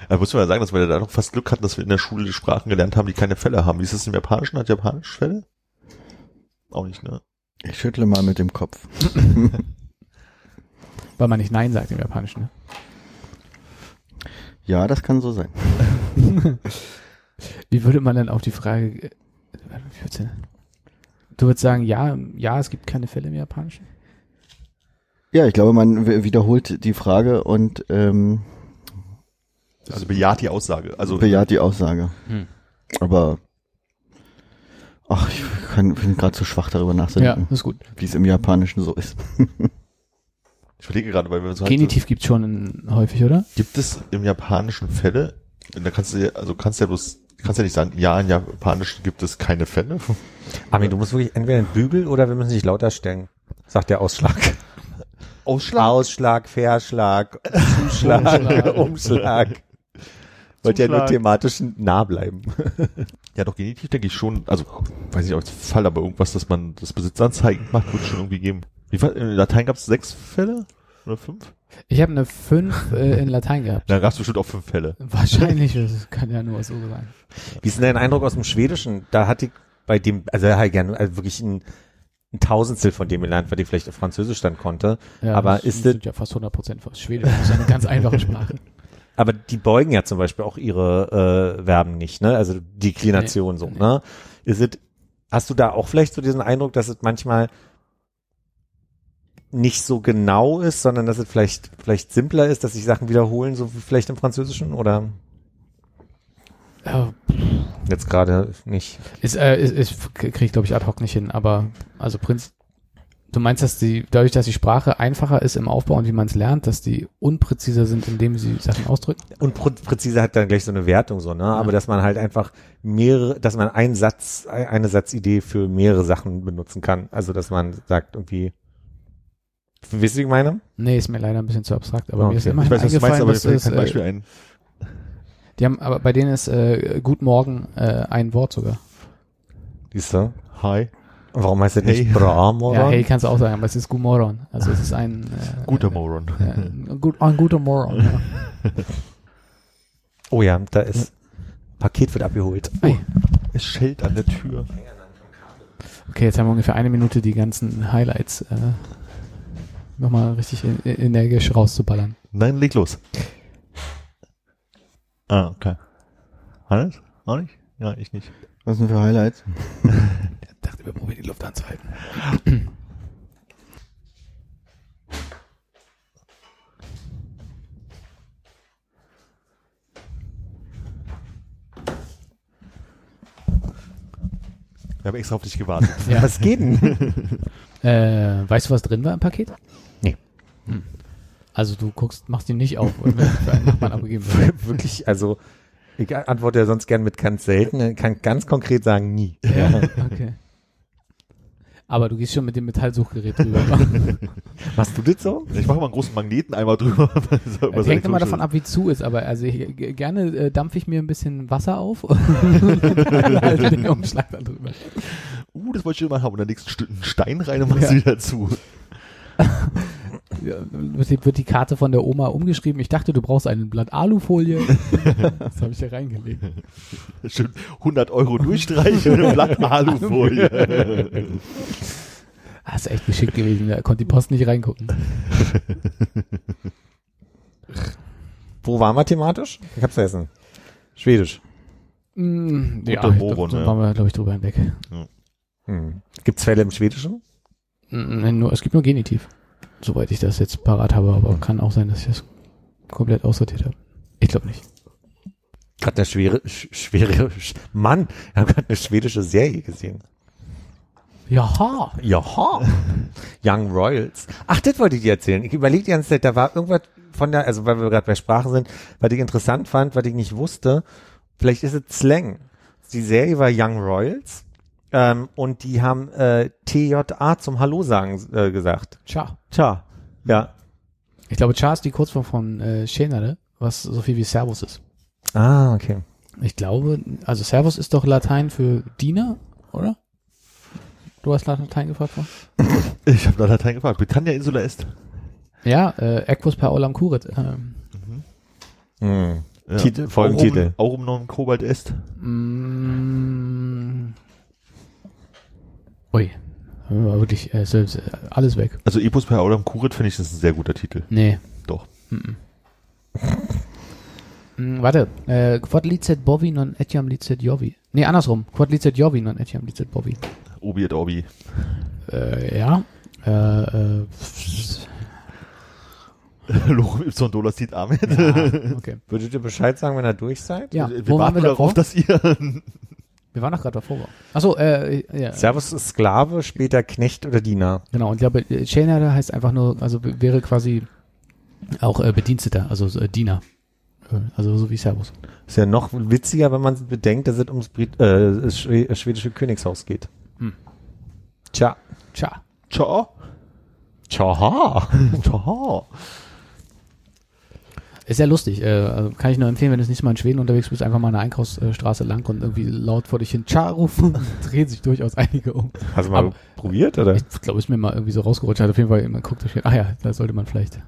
Da muss man ja sagen, dass wir da noch fast Glück hatten, dass wir in der Schule die Sprachen gelernt haben, die keine Fälle haben. Wie ist das im Japanischen? Hat Japanisch Fälle? Auch nicht, ne? Ich schüttle mal mit dem Kopf. Weil man nicht Nein sagt im Japanischen. Ne? Ja, das kann so sein. Wie würde man dann auf die Frage, äh, du, würdest sagen, ja, ja, es gibt keine Fälle im Japanischen? Ja, ich glaube, man wiederholt die Frage und ähm, Also bejaht die Aussage. Also bejaht die Aussage. Hm. Aber ach, ich kann, bin gerade zu schwach darüber Ja, nachzudenken, das ist gut. wie es im Japanischen so ist. ich überlege gerade, weil wir so Genitiv gibt's schon in, häufig, oder? Gibt es im Japanischen Fälle? Da kannst du ja, also kannst ja bloß, kannst ja nicht sagen, ja, im Japanischen gibt es keine Fälle. Armin, du musst wirklich entweder einen Bügel oder wir müssen dich lauter stellen. Sagt der Ausschlag. Ausschlag? Ausschlag, Verschlag, Zuschlag, Umschlag. Umschlag. Wollt ja nur thematisch nah bleiben. Ja, doch, Genitiv denke ich schon, also, weiß nicht, ob es Fall, aber irgendwas, dass man das Besitzanzeigen macht, wird schon irgendwie geben. Wie viel, in Latein gab es sechs Fälle? Oder fünf? Ich habe eine 5 äh, in Latein gehabt. Da gab es bestimmt auch fünf Fälle. Wahrscheinlich, das kann ja nur so sein. Wie ist denn dein Eindruck aus dem Schwedischen? Da hatte ich bei dem, also er hat gerne also wirklich ein, ein Tausendstel von dem gelernt, weil die vielleicht auf Französisch dann konnte. Ja, Aber das ist sind ja fast 100% fast Schwedisch. Das ist eine ganz einfache Sprache. Aber die beugen ja zum Beispiel auch ihre äh, Verben nicht, ne? Also Deklination Nee, so, nee. ne? Ist es, hast du da auch vielleicht so diesen Eindruck, dass es manchmal nicht so genau ist, sondern dass es vielleicht vielleicht simpler ist, dass sich Sachen wiederholen, so wie vielleicht im Französischen oder Ja, jetzt gerade nicht? ist, äh, ist, ist, kriege ich glaube ich ad hoc nicht hin, aber also Prinz, du meinst, dass die, dadurch, dass die Sprache einfacher ist im Aufbau und wie man es lernt, dass die unpräziser sind, indem sie Sachen ausdrücken? Und prä präzise hat dann gleich so eine Wertung so, ne? Aber dass man halt einfach mehrere, dass man einen Satz, eine Satzidee für mehrere Sachen benutzen kann. Also dass man sagt irgendwie, wisst ihr, wie ich meine? Nee, ist mir leider ein bisschen zu abstrakt, aber mir ist Okay. immerhin Ich weiß, was du meinst, eingefallen, aber es, kein äh, Beispiel ein. die haben, aber bei denen ist äh, Gut Morgen äh, ein Wort sogar. Siehst du? Hi. Warum heißt das Hey. nicht Bra Ja, hey, kannst du auch sagen, aber es ist Gumoron. Also es ist ein äh, Guter Moron. äh, ein, gut, ein guter Moron. Ja. Oh ja, da ist Paket wird abgeholt. Ei. Es schellt an der Tür. Okay, jetzt haben wir ungefähr eine Minute die ganzen Highlights äh, nochmal richtig in, in, energisch rauszuballern. Nein, leg los. Ah, okay. Hannes? Auch nicht? Ja, ich nicht. Was sind für Highlights? Ich dachte, wir probieren die Luft anzuhalten. Wir haben extra auf dich gewartet. Ja. Was geht denn? Äh, weißt du, was drin war im Paket? Also du guckst, machst ihn nicht auf, wenn für einen Nachbarn abgegeben wird. Wirklich, also ich antworte ja sonst gern mit ganz selten, kann ganz konkret sagen nie. Ja, okay. Aber du gehst schon mit dem Metallsuchgerät drüber. Machst du das so? Ich mache mal einen großen Magneten einmal drüber. Es hängt immer davon ab, wie zu ist, aber also ich, gerne äh, dampfe ich mir ein bisschen Wasser auf und halte den Umschlag dann drüber. Uh, das wollte ich schon mal haben. Und dann legst du einen Stein rein und machst Ja. sie wieder zu. Ja, wird, die, Karte von der Oma umgeschrieben. Ich dachte, du brauchst ein Blatt Alufolie. das habe ich hier reingelegt. Schön 100 Euro durchstreichen und ein Blatt Alufolie. Ah, ist echt geschickt gewesen. Da konnte die Post nicht reingucken. Wo waren wir thematisch? Ich hab's vergessen. Schwedisch. Mm, ja, glaub, da ja. waren wir, glaube ich, drüber hinweg. Hm. Gibt's Fälle im Schwedischen? Mm, nur, es gibt nur Genitiv. Soweit ich das jetzt parat habe, aber kann auch sein, dass ich das komplett aussortiert habe. Ich glaube nicht. Gerade eine schwere, sch schwere, sch Mann, ich habe gerade eine schwedische Serie gesehen. Jaha. Jaha. Young Royals. Ach, das wollte ich dir erzählen. Ich überlege die ganze Zeit, da war irgendwas von der, also weil wir gerade bei Sprache sind, was ich interessant fand, was ich nicht wusste. Vielleicht ist es Slang. Die Serie war Young Royals. Ähm, und die haben äh, TJA zum Hallo sagen äh, gesagt. Tja. Tja. Ja. Ich glaube, Char ist die Kurzform von äh, Schenere, was so viel wie Servus ist. Ah, okay. Ich glaube, also Servus ist doch Latein für Diener, oder? Du hast Latein gefragt worden? Ich habe Latein gefragt. Britannia Insula est. Ja, äh, Equus per Olam Curit. Ähm, Hm. Ja. Titel- Folgentitel. Aurum, Aurum non cobalt est. mm, ui, Ja, wirklich, äh, äh, alles weg. Also Epos per Aulam Kurit finde ich, das ist ein sehr guter Titel. Nee. Doch. Mhm. Mm, warte, äh, quod licet bovi non etiam licet jovi. Nee, andersrum. Quod licet jovi non etiam licet bovi. Obi et Obi. Äh, ja. Äh, äh, Lorem Ipson Dolacit Amen. ja, okay. Würdet ihr Bescheid sagen, wenn ihr durch seid? Ja, Wir wo warten wir darauf, davor? dass ihr Wir waren doch gerade davor. Achso, äh, ja. Servus ist Sklave, später Knecht oder Diener. Genau, und ich glaube, äh, Chainherder heißt einfach nur, also wäre quasi auch äh, Bediensteter, also äh, Diener. Äh, Also so wie Servus. Ist ja noch witziger, wenn man bedenkt, dass es ums Brit äh, schwedische Königshaus geht. Hm. Tja. Tja. Ciao. Tja. Ciao. Ist ja lustig. Äh, also kann ich nur empfehlen, wenn du das nächste Mal in Schweden unterwegs bist, einfach mal eine Einkaufsstraße lang und irgendwie laut vor dich hin Tja rufen. drehen sich durchaus einige um. Hast du mal Aber- probiert, oder? Ich glaube, ist mir mal irgendwie so rausgerutscht. Hat auf jeden Fall, man guckt durch, ah ja, da sollte man vielleicht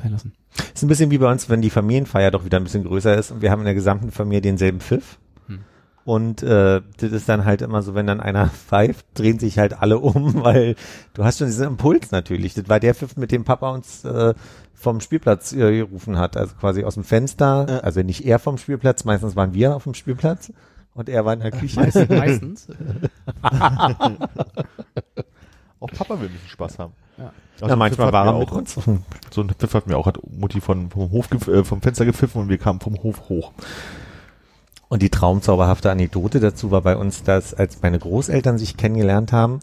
sein lassen. Ist ein bisschen wie bei uns, wenn die Familienfeier doch wieder ein bisschen größer ist und wir haben in der gesamten Familie denselben Pfiff. Und äh, das ist dann halt immer so, wenn dann einer pfeift, drehen sich halt alle um, weil du hast schon diesen Impuls natürlich. Das war der Pfiff, mit dem Papa uns äh, vom Spielplatz äh, gerufen hat. Also quasi aus dem Fenster, Ja. also nicht er vom Spielplatz, meistens waren wir auf dem Spielplatz und er war in der Küche. Meistens. meistens äh, Auch Papa will ein bisschen Spaß haben. Ja. Also ja, manchmal war er auch, uns. So ein Pfiff hat mir auch, hat Mutti von, vom Hof, gef- äh, vom Fenster gepfiffen und wir kamen vom Hof hoch. Und die traumzauberhafte Anekdote dazu war bei uns, dass als meine Großeltern sich kennengelernt haben,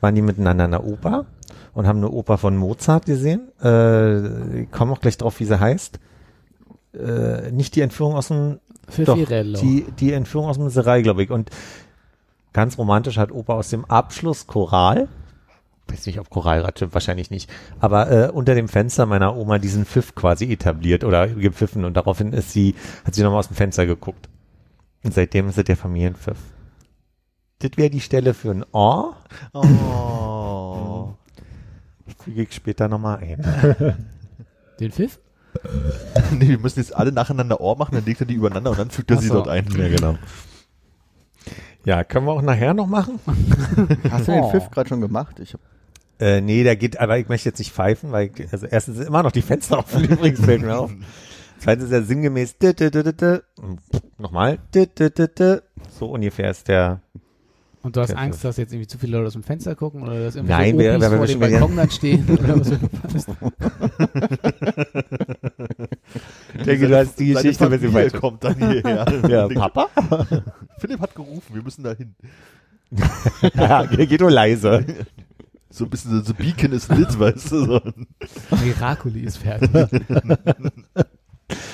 waren die miteinander in der Oper und haben eine Oper von Mozart gesehen. Äh, ich komme auch gleich drauf, wie sie heißt. Äh, nicht die Entführung aus dem, für doch, Firello. die, die Entführung aus dem Serai, glaube ich. Und ganz romantisch hat Oper aus dem Abschlusschoral, weiß nicht, ob Choralrat stimmt, wahrscheinlich nicht, aber äh, unter dem Fenster meiner Oma diesen Pfiff quasi etabliert oder gepfiffen und daraufhin ist sie, hat sie nochmal aus dem Fenster geguckt. Und seitdem ist es der Familienpfiff. Das wäre die Stelle für ein Oh. Oh. Füge ich später nochmal ein. Den Pfiff? nee, wir müssen jetzt alle nacheinander Ohr machen, dann legt er die übereinander und dann fügt er Ach sie so. dort ein. Ja, genau. Ja, können wir auch nachher noch machen? Hast du den Oh. Pfiff gerade schon gemacht? Ich hab, Äh, nee, der geht, aber ich möchte jetzt nicht pfeifen, weil ich, also erstens ist immer noch die Fenster offen, übrigens fällt mir auf. Zweitens ist er sinngemäß dü, dü, dü, dü, dü. Nochmal so ungefähr ist der. Und du hast Angst, dass jetzt irgendwie zu viele Leute aus dem Fenster gucken oder dass irgendwie Nein, so wer- wer vor dem Balkon dann stehen oder was Ich denke, du hast die Geschichte ein bisschen Familie falsch. kommt dann hierher. Ja, Papa? Philipp hat gerufen, wir müssen da hin. ja, geht nur leise. So ein bisschen so, so Beacon ist lit, weißt du. So. Miraculi ist fertig.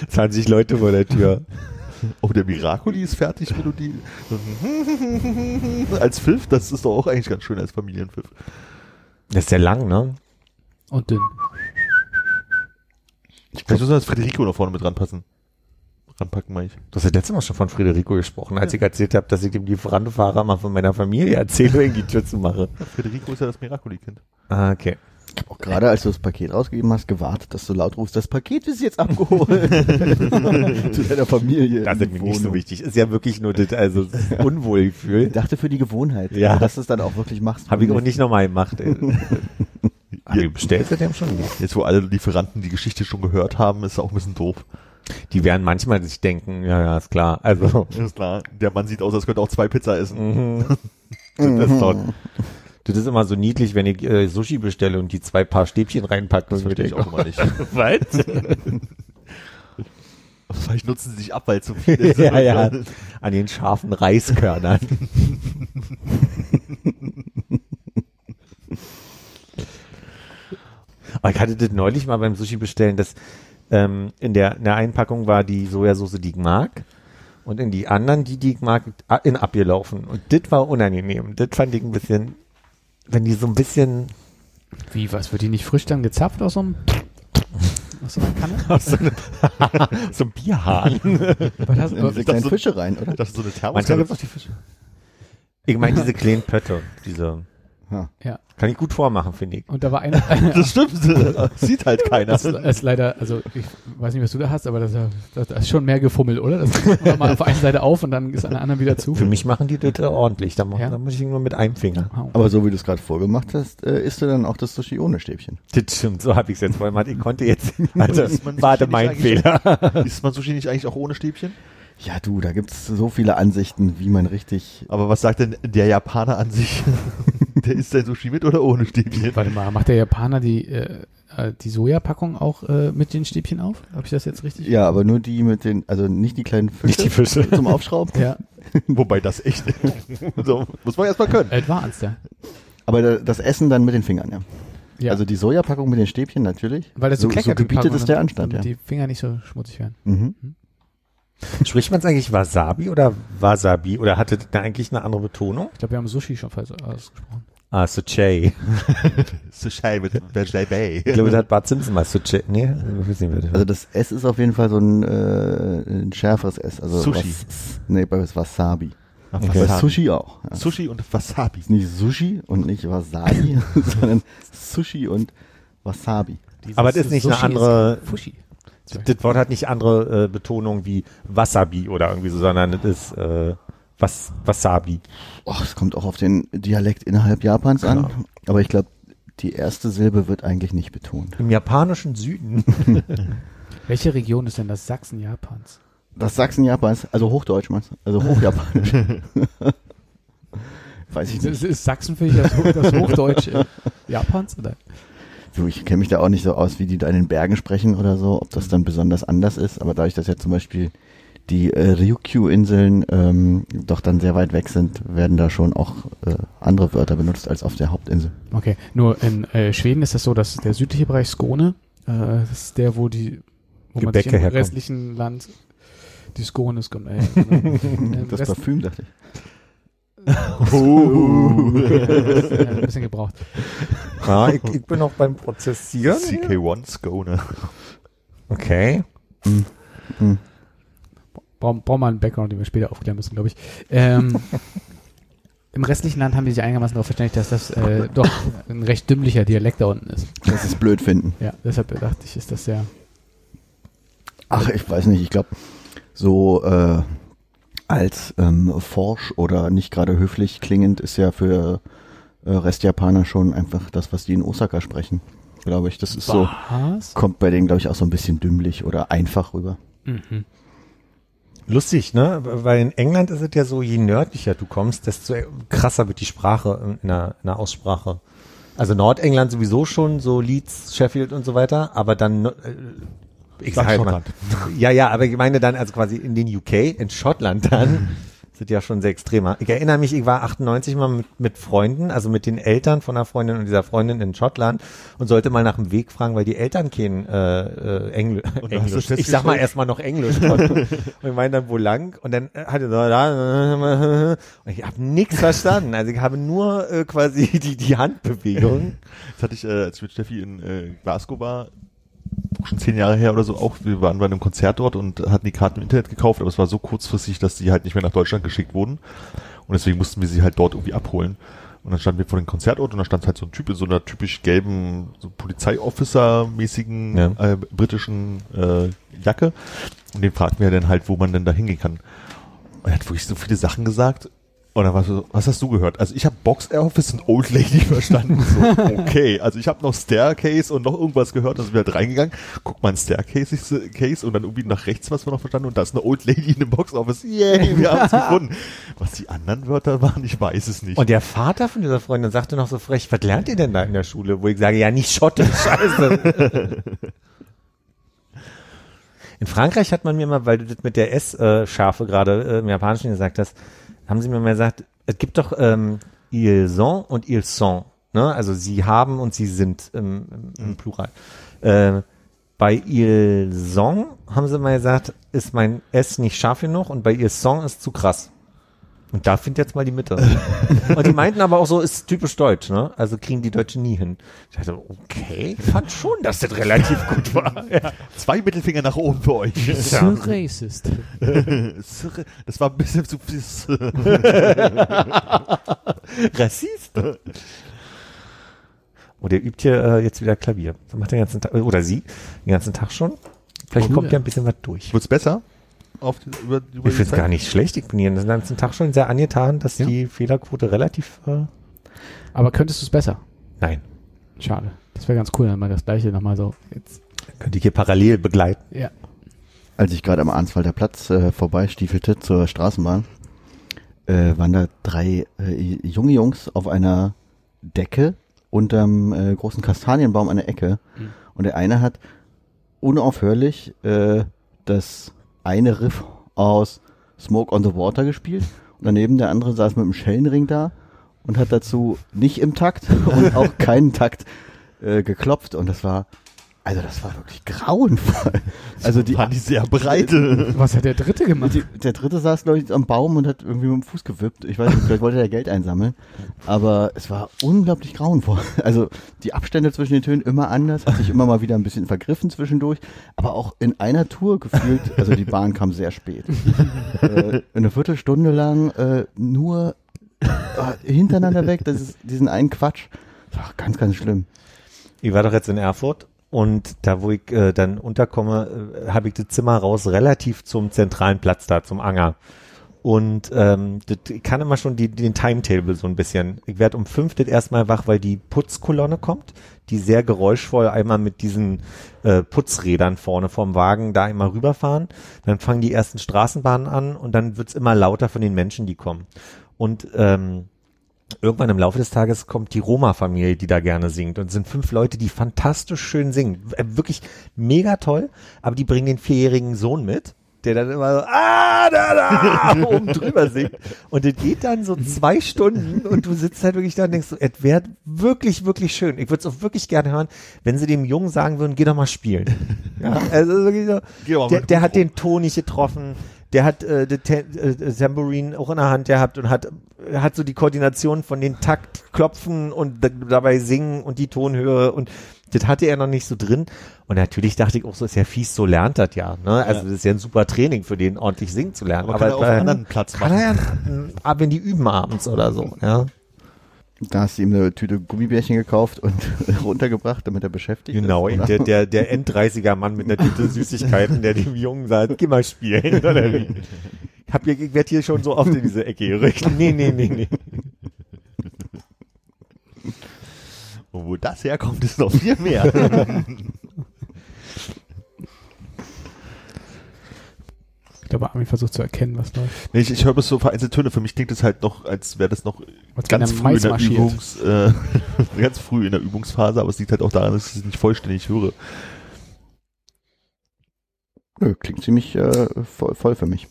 20 Leute vor der Tür. Oh, der Miracoli ist fertig, Melodie. als Pfiff, das ist doch auch eigentlich ganz schön als Familienpfiff. Das ist ja lang, ne? Und dünn. Vielleicht müssen wir das Federico noch vorne mit ranpassen. Ranpacken, meine ich. Du hast ja letztes Mal schon von Federico gesprochen, als ich erzählt habe, dass ich dem Lieferantofahrer mal von meiner Familie erzähle, in die Tür zu machen. Federico ist ja das Miracoli-Kind. Ah, okay. Ich hab auch gerade, als du das Paket rausgegeben hast, gewartet, dass du laut rufst, das Paket ist jetzt abgeholt. Zu deiner Familie. Das ist mir nicht so wichtig. Ist ja wirklich nur das, also das Unwohlgefühl. Ich dachte für die Gewohnheit, Ja. dass du es dann auch wirklich machst. Habe ich auch nicht nochmal gemacht. Ey. Ah, du bestellst ja dem schon nicht. Jetzt, wo alle Lieferanten die Geschichte schon gehört haben, ist auch ein bisschen doof. Die werden manchmal sich denken, ja, ja, ist klar. Also, Ist klar. Der Mann sieht aus, als könnte auch zwei Pizza essen. mhm. das ist doch, das ist immer so niedlich, wenn ich äh, Sushi bestelle und die zwei Paar Stäbchen reinpacken. Das verstehe ich auch immer nicht. Was? Vielleicht nutzen sie sich ab, weil so viel ist. ja, ja. An den scharfen Reiskörnern. Aber ich hatte das neulich mal beim Sushi bestellen, dass ähm, in, der, in der Einpackung war die Sojasauce, die ich mag. Und in die anderen, die, die ich mag, in abgelaufen. Und das war unangenehm. Das fand ich ein bisschen, wenn die so ein bisschen Wie, was, wird die nicht frisch dann gezapft aus so einem, aus so einer Kanne? aus so einem, so einem Bierhahn. Was hast, Ich dachte kleinen so- Fische rein, oder? Das ist so eine Manchmal Thermoskanne. gibt's auch die Fische. Ich meine diese kleinen Pötte, diese Kann ich gut vormachen, finde ich. Und da war einer, Das stimmt. Sieht halt keiner. das ist leider, also ich weiß nicht, was du da hast, aber das, das, das ist schon mehr gefummelt, oder? Das macht man auf einer Seite auf und dann ist an der anderen wieder zu. Für mich machen die das ordentlich. Da, Ja. da muss ich nur mit einem Finger. Wow. Aber so wie du es gerade vorgemacht hast, äh, isst du dann auch das Sushi ohne Stäbchen. Das stimmt, so habe ich es jetzt vorhin gemacht. Ich konnte jetzt, also, warte, nicht mein Fehler. Isst man Sushi nicht eigentlich auch ohne Stäbchen? Ja, du, da gibt's so viele Ansichten, wie man richtig. Aber was sagt denn der Japaner an sich? der isst sein Sushi mit oder ohne Stäbchen? Warte mal, macht der Japaner die, äh, äh, die Sojapackung auch äh, mit den Stäbchen auf? Habe ich das jetzt richtig? Ja, aber nur die mit den, also nicht die kleinen Fische, Nicht die Fische. zum Aufschrauben. Ja, Wobei das echt, so, muss man erstmal können. advanced, ja. Aber da- das Essen dann mit den Fingern, ja. ja. Also die Sojapackung mit den Stäbchen natürlich. weil das so, so, so gebietet Packung, es der Anstand, ja. damit die Finger nicht so schmutzig werden. Mhm. Spricht man es eigentlich Wasabi oder Wasabi? Oder hatte da eigentlich eine andere Betonung? Ich glaube, wir haben Sushi schon falsch ausgesprochen. Ah, Suche. Sushi mit Veggie Ich glaube, das hat Bart Simpson mal Suche. Nee, ich weiß nicht, Also das S ist auf jeden Fall so ein, äh, ein schärferes S. Also Sushi. Was, nee, bei Wasabi. Okay. Bei Sushi auch. Ja. Sushi und Wasabi. Nicht Sushi und nicht Wasabi, sondern Sushi und Wasabi. Aber das ist nicht eine Sushi andere- ist Fushi. Das Wort hat nicht andere äh, Betonung wie Wasabi oder irgendwie so, sondern das ist äh, was, Wasabi. Oh, es kommt auch auf den Dialekt innerhalb Japans an. Aber ich glaube, die erste Silbe wird eigentlich nicht betont. Im japanischen Süden. Welche Region ist denn das Sachsen Japans? Das Sachsen Japans, also Hochdeutsch meinst du? Also Hochjapanisch. Weiß ich nicht. ist Sachsen für dich das, Ho- das Hochdeutsch äh, Japans? Oder? Du, ich kenne mich da auch nicht so aus, wie die da in den Bergen sprechen oder so, ob das dann besonders anders ist. Aber dadurch, dass ja zum Beispiel die äh, Ryukyu-Inseln ähm, doch dann sehr weit weg sind, werden da schon auch äh, andere Wörter benutzt als auf der Hauptinsel. Okay, nur in äh, Schweden ist das so, dass der südliche Bereich Skåne, äh, das ist der, wo die wo man sich im herkommen. restlichen Land die Skånes kommt. Äh, genau. Das Rest- Parfüm, dachte ich. ist, äh, ein bisschen gebraucht. Ja, ich, ich bin noch beim Prozessieren. hier. CK1 Scone. Okay. Brauchen brauchen wir einen Background, den wir später aufklären müssen, glaube ich. Ähm, Im restlichen Land haben die sich einigermaßen darauf verständigt, dass das äh, doch ein recht dümmlicher Dialekt da unten ist. Das ist blöd finden. Ja, deshalb dachte ich, ist das sehr. Ach, ich weiß nicht, ich glaube, so äh, als ähm, forsch oder nicht gerade höflich klingend ist ja für äh, Restjapaner schon einfach das, was die in Osaka sprechen. Glaube ich. Das ist so, Was? kommt bei denen, glaube ich, auch so ein bisschen dümmlich oder einfach rüber. Mhm. Lustig, ne? Weil in England ist es ja so, je nördlicher du kommst, desto krasser wird die Sprache in der, in der Aussprache. Also Nordengland sowieso schon, so Leeds, Sheffield und so weiter, aber dann, äh, ich sag halt mal, ja, ja, aber ich meine dann also quasi in den UK, in Schottland dann, sind ja schon sehr extremer. Ich erinnere mich, ich war 98 mal mit, mit Freunden, also mit den Eltern von einer Freundin und dieser Freundin in Schottland und sollte mal nach dem Weg fragen, weil die Eltern kennen äh, äh, Engl Englisch. Ich sag mal erstmal noch Englisch konnten. und ich meine dann, wo lang? Und dann hatte so da und ich habe nichts verstanden. Also ich habe nur äh, quasi die, die Handbewegung. Das hatte ich, äh, als ich mit Steffi in äh, Glasgow war, schon zehn Jahre her oder so auch. Wir waren bei einem Konzert dort und hatten die Karten im Internet gekauft, aber es war so kurzfristig, dass die halt nicht mehr nach Deutschland geschickt wurden. Und deswegen mussten wir sie halt dort irgendwie abholen. Und dann standen wir vor dem Konzertort und da stand halt so ein Typ in so einer typisch gelben, so Polizeiofficer-mäßigen Ja. äh, britischen äh, Jacke. Und den fragten wir dann halt, wo man denn da hingehen kann. Und er hat wirklich so viele Sachen gesagt. Und dann war so, was hast du gehört? Also ich habe Box Office und Old Lady verstanden. So, okay, also ich habe noch Staircase und noch irgendwas gehört, also wir halt reingegangen. Guck mal, ein Staircase ist, Case und dann irgendwie nach rechts was wir noch verstanden und da ist eine Old Lady in dem Box Office. Yay, wir haben es gefunden. Was die anderen Wörter waren, ich weiß es nicht. Und der Vater von dieser Freundin sagte noch so frech, was lernt ihr denn da in der Schule? Wo ich sage, ja, nicht Schottisch, scheiße. In Frankreich hat man mir mal, weil du das mit der S-Schärfe gerade äh, im Japanischen gesagt hast, haben sie mir mal gesagt, es gibt doch ähm, ils sont und ils sont. Ne? Also sie haben und sie sind im, im, im Plural. Äh, bei ils sont, haben sie mal gesagt, ist mein S nicht scharf genug und bei ils sont ist zu krass. Und da findet jetzt mal die Mitte. und die meinten aber auch so, ist typisch deutsch, ne? Also kriegen die Deutschen nie hin. Ich dachte, okay, ich fand schon, dass das relativ gut war. Ja. Zwei Mittelfinger nach oben für euch. So racist. Das war ein bisschen zu Rassist. Und der übt hier äh, jetzt wieder Klavier. So macht den ganzen Tag, oder sie, den ganzen Tag schon. Vielleicht Cool, kommt ja. ja ein bisschen was durch. Wird's besser? Auf die, über, über Ich finde es gar nicht schlecht. Ich bin hier den ganzen Tag schon sehr angetan, dass Ja. die Fehlerquote relativ, äh, Aber könntest du es besser? nein, Schade. Das wäre ganz cool, wenn man das gleiche nochmal so jetzt. könnte ich hier parallel begleiten. Ja. Als ich gerade am Arnswalder Platz äh, vorbeistiefelte zur Straßenbahn, äh, waren da drei äh, junge Jungs auf einer Decke unterm äh, großen Kastanienbaum an der Ecke. Mhm. Und der eine hat unaufhörlich äh, das eine Riff aus Smoke on the Water gespielt. Und daneben der andere saß mit dem Schellenring da und hat dazu nicht im Takt und auch keinen Takt äh, geklopft. Und das war, also das war wirklich grauenvoll. Also die, Waren die sehr breite. Was hat der Dritte gemacht? die, der dritte saß, glaube ich, am Baum und hat irgendwie mit dem Fuß gewippt. Ich weiß nicht, vielleicht wollte er Geld einsammeln. Aber es war unglaublich grauenvoll. Also die Abstände zwischen den Tönen immer anders, hat sich immer mal wieder ein bisschen vergriffen zwischendurch. Aber auch in einer Tour gefühlt, also die Bahn kam sehr spät. äh, eine Viertelstunde lang äh, nur äh, hintereinander weg, das ist diesen einen Quatsch. Das war ganz, ganz schlimm. Ich war doch jetzt in Erfurt und da, wo ich äh, dann unterkomme, äh, habe ich das Zimmer raus relativ zum zentralen Platz da, zum Anger. Und ähm, das, ich kann immer schon die, den Timetable so ein bisschen. Ich werde um fünf das erstmal wach, weil die Putzkolonne kommt, die sehr geräuschvoll einmal mit diesen äh, Putzrädern vorne vom Wagen da einmal rüberfahren. Dann fangen die ersten Straßenbahnen an und dann wird's immer lauter von den Menschen, die kommen. Und ähm, irgendwann im Laufe des Tages kommt die Roma-Familie, die da gerne singt. Und es sind fünf Leute, die fantastisch schön singen. Äh, Wirklich mega toll. Aber die bringen den vierjährigen Sohn mit, der dann immer so, ah, da, da, oben drüber singt. Und das geht dann so zwei Stunden und du sitzt halt wirklich da und denkst so, es wäre wirklich, wirklich schön. Ich würde es auch wirklich gerne hören, wenn sie dem Jungen sagen würden, geh doch mal spielen. Ja, also wirklich so, der, der hat den Ton nicht getroffen. Der hat äh, den Te- äh, Tambourine auch in der Hand gehabt und hat hat so die Koordination von den Takt klopfen und dabei singen und die Tonhöhe und das hatte er noch nicht so drin. Und natürlich dachte ich auch so, ist ja fies, so lernt das ja. Ne? Also das ist ja ein super Training für den, ordentlich singen zu lernen. Aber kann er auf einem anderen Platz kann er ja, aber wenn die üben abends oder so, ja. Da hast du ihm eine Tüte Gummibärchen gekauft und runtergebracht, damit er beschäftigt Genau, ist. oder? der, der, der End-30er Mann mit einer Tüte Süßigkeiten, der dem Jungen sagt, geh mal spielen, oder wie? Ich, hab hier, ich werd hier schon so oft in diese Ecke gerückt. Nee, nee, nee, nee. Und wo das herkommt, ist noch viel mehr. Glaube, Armin versucht zu erkennen, was läuft. Nee, ich, ich höre bis so vereinzelte Töne. Für mich klingt es halt noch, als wäre das noch Als ganz früh in der marschiert. Übungs, äh, ganz früh in der Übungsphase, aber es liegt halt auch daran, dass ich es nicht vollständig höre. Nö, klingt ziemlich äh, voll, voll für mich.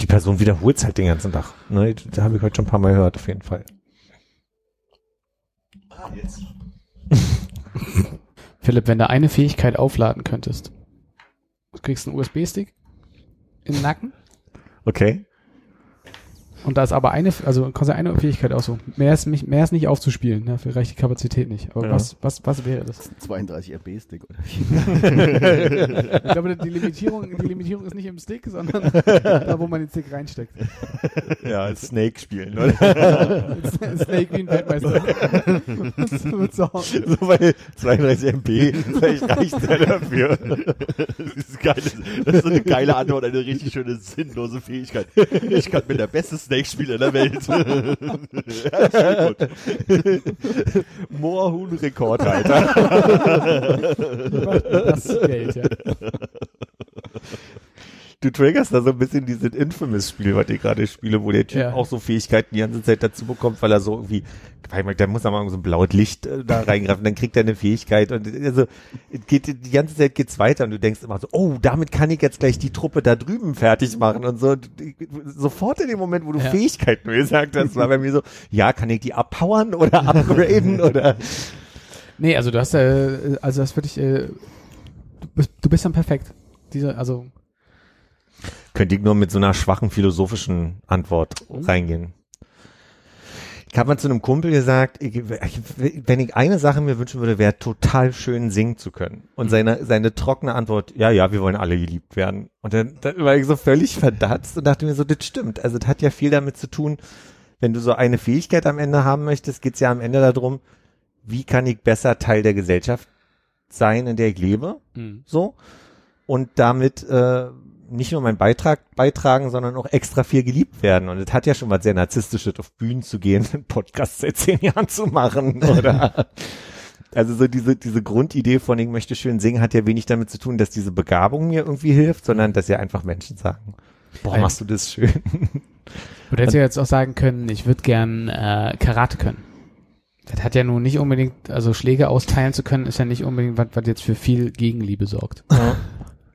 Die Person wiederholt halt den ganzen Tag. Ne, da habe ich heute schon ein paar Mal gehört, auf jeden Fall. Philipp, wenn du eine Fähigkeit aufladen könntest, du kriegst einen USB-Stick im Nacken Okay. Und da ist aber eine, also du kannst ja eine Fähigkeit aussuchen. Mehr ist nicht, mehr ist nicht aufzuspielen, ne? dafür reicht die Kapazität nicht. Aber Ja. was, was, was wäre das? 32 RB-Stick oder wie? Ich glaube, die Limitierung, die Limitierung ist nicht im Stick, sondern da, wo man den Stick reinsteckt. Ja, Snake spielen, oder? Snake wie ein Weltmeister. Das wird so. so bei 32 MB, vielleicht reicht der dafür. Das ist, geil. das ist so eine geile Antwort, eine richtig schöne sinnlose Fähigkeit. Ich kann mit der beste Snake-Spieler der Welt. ja. Moorhuhn-Rekordhalter. Das Geld, ja. Du triggerst da so ein bisschen dieses Infamous-Spiel, was ich gerade spiele, wo der Typ Ja. auch so Fähigkeiten die ganze Zeit dazu bekommt, weil er so irgendwie, der muss da mal so ein blaues Licht äh, da reingreifen, dann kriegt er eine Fähigkeit und also geht die ganze Zeit geht's weiter und du denkst immer so, oh, damit kann ich jetzt gleich die Truppe da drüben fertig machen und so. Sofort in dem Moment, wo du Ja. Fähigkeiten gesagt hast, war bei mir so, ja, kann ich die abpowern oder upgraden oder Nee, also du hast, äh, also das wirklich, äh, du bist, du bist dann perfekt. Diese, also, könnte ich nur mit so einer schwachen philosophischen Antwort reingehen. Ich habe mal zu einem Kumpel gesagt, ich, wenn ich eine Sache mir wünschen würde, wäre total schön singen zu können. Und seine, seine trockene Antwort, ja, ja, wir wollen alle geliebt werden. Und dann, dann war ich so völlig verdatzt und dachte mir so, das stimmt. Also das hat ja viel damit zu tun, wenn du so eine Fähigkeit am Ende haben möchtest, geht's ja am Ende darum, wie kann ich besser Teil der Gesellschaft sein, in der ich lebe, Mhm. so und damit äh, nicht nur meinen Beitrag beitragen, sondern auch extra viel geliebt werden. Und es hat ja schon was sehr narzisstisches, auf Bühnen zu gehen, einen Podcast seit zehn Jahren zu machen, oder? Also so diese, diese Grundidee von ich möchte schön singen hat ja wenig damit zu tun, dass diese Begabung mir irgendwie hilft, sondern dass ja einfach Menschen sagen, boah, Ein- machst du das schön. Du hättest ja jetzt auch sagen können, ich würde gern äh, Karate können. Das hat ja nun nicht unbedingt, also Schläge austeilen zu können, ist ja nicht unbedingt was, was jetzt für viel Gegenliebe sorgt.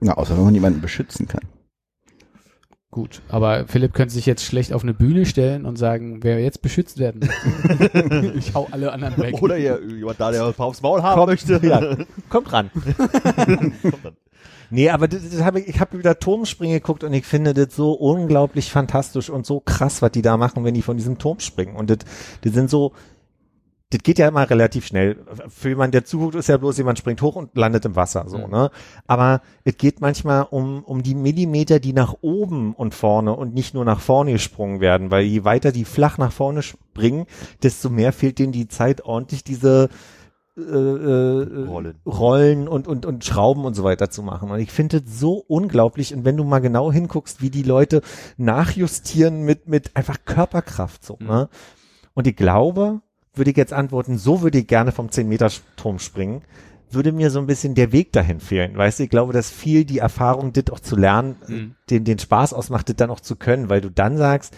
Na, außer wenn man jemanden beschützen kann. Gut, aber Philipp könnte sich jetzt schlecht auf eine Bühne stellen und sagen, wer jetzt beschützt werden möchte. ich hau alle anderen weg. Oder ja, jemand da, der aufs Maul haben möchte. Ja, kommt ran. Nee, aber das, das hab ich, ich habe wieder Turmspringen geguckt und ich finde das so unglaublich fantastisch und so krass, was die da machen, wenn die von diesem Turm springen. Und das, das sind so, das geht ja immer relativ schnell. Für jemanden, der zuguckt, ist ja bloß jemand springt hoch und landet im Wasser, so, ne? Aber es geht manchmal um, um die Millimeter, die nach oben und vorne und nicht nur nach vorne gesprungen werden, weil je weiter die flach nach vorne springen, desto mehr fehlt denen die Zeit, ordentlich diese äh, äh, Rollen. Rollen und, und, und Schrauben und so weiter zu machen. Und ich finde es so unglaublich. Und wenn du mal genau hinguckst, wie die Leute nachjustieren mit, mit einfach Körperkraft, so, ne? Und ich glaube, würde ich jetzt antworten, so würde ich gerne vom 10-Meter-Turm springen, würde mir so ein bisschen der Weg dahin fehlen. Weißt du, ich glaube, dass viel die Erfahrung, das auch zu lernen, Mhm. den, den Spaß ausmacht, das dann auch zu können, weil du dann sagst,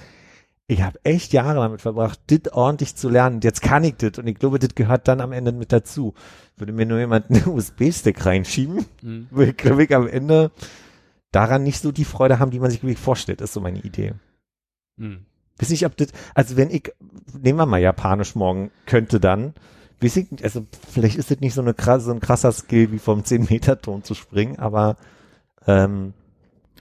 ich habe echt Jahre damit verbracht, das ordentlich zu lernen. Jetzt kann ich das. Und ich glaube, das gehört dann am Ende mit dazu. Würde mir nur jemand einen USB-Stick reinschieben, Mhm. würde ich, glaube ich, am Ende daran nicht so die Freude haben, die man sich wirklich vorstellt, ist so meine Idee. Mhm. Weiß nicht, ob das, also wenn ich, nehmen wir mal Japanisch morgen, könnte dann, weiß ich nicht, also vielleicht ist das nicht so eine krasse, so ein krasser Skill wie vom 10-Meter-Turm zu springen, aber ähm,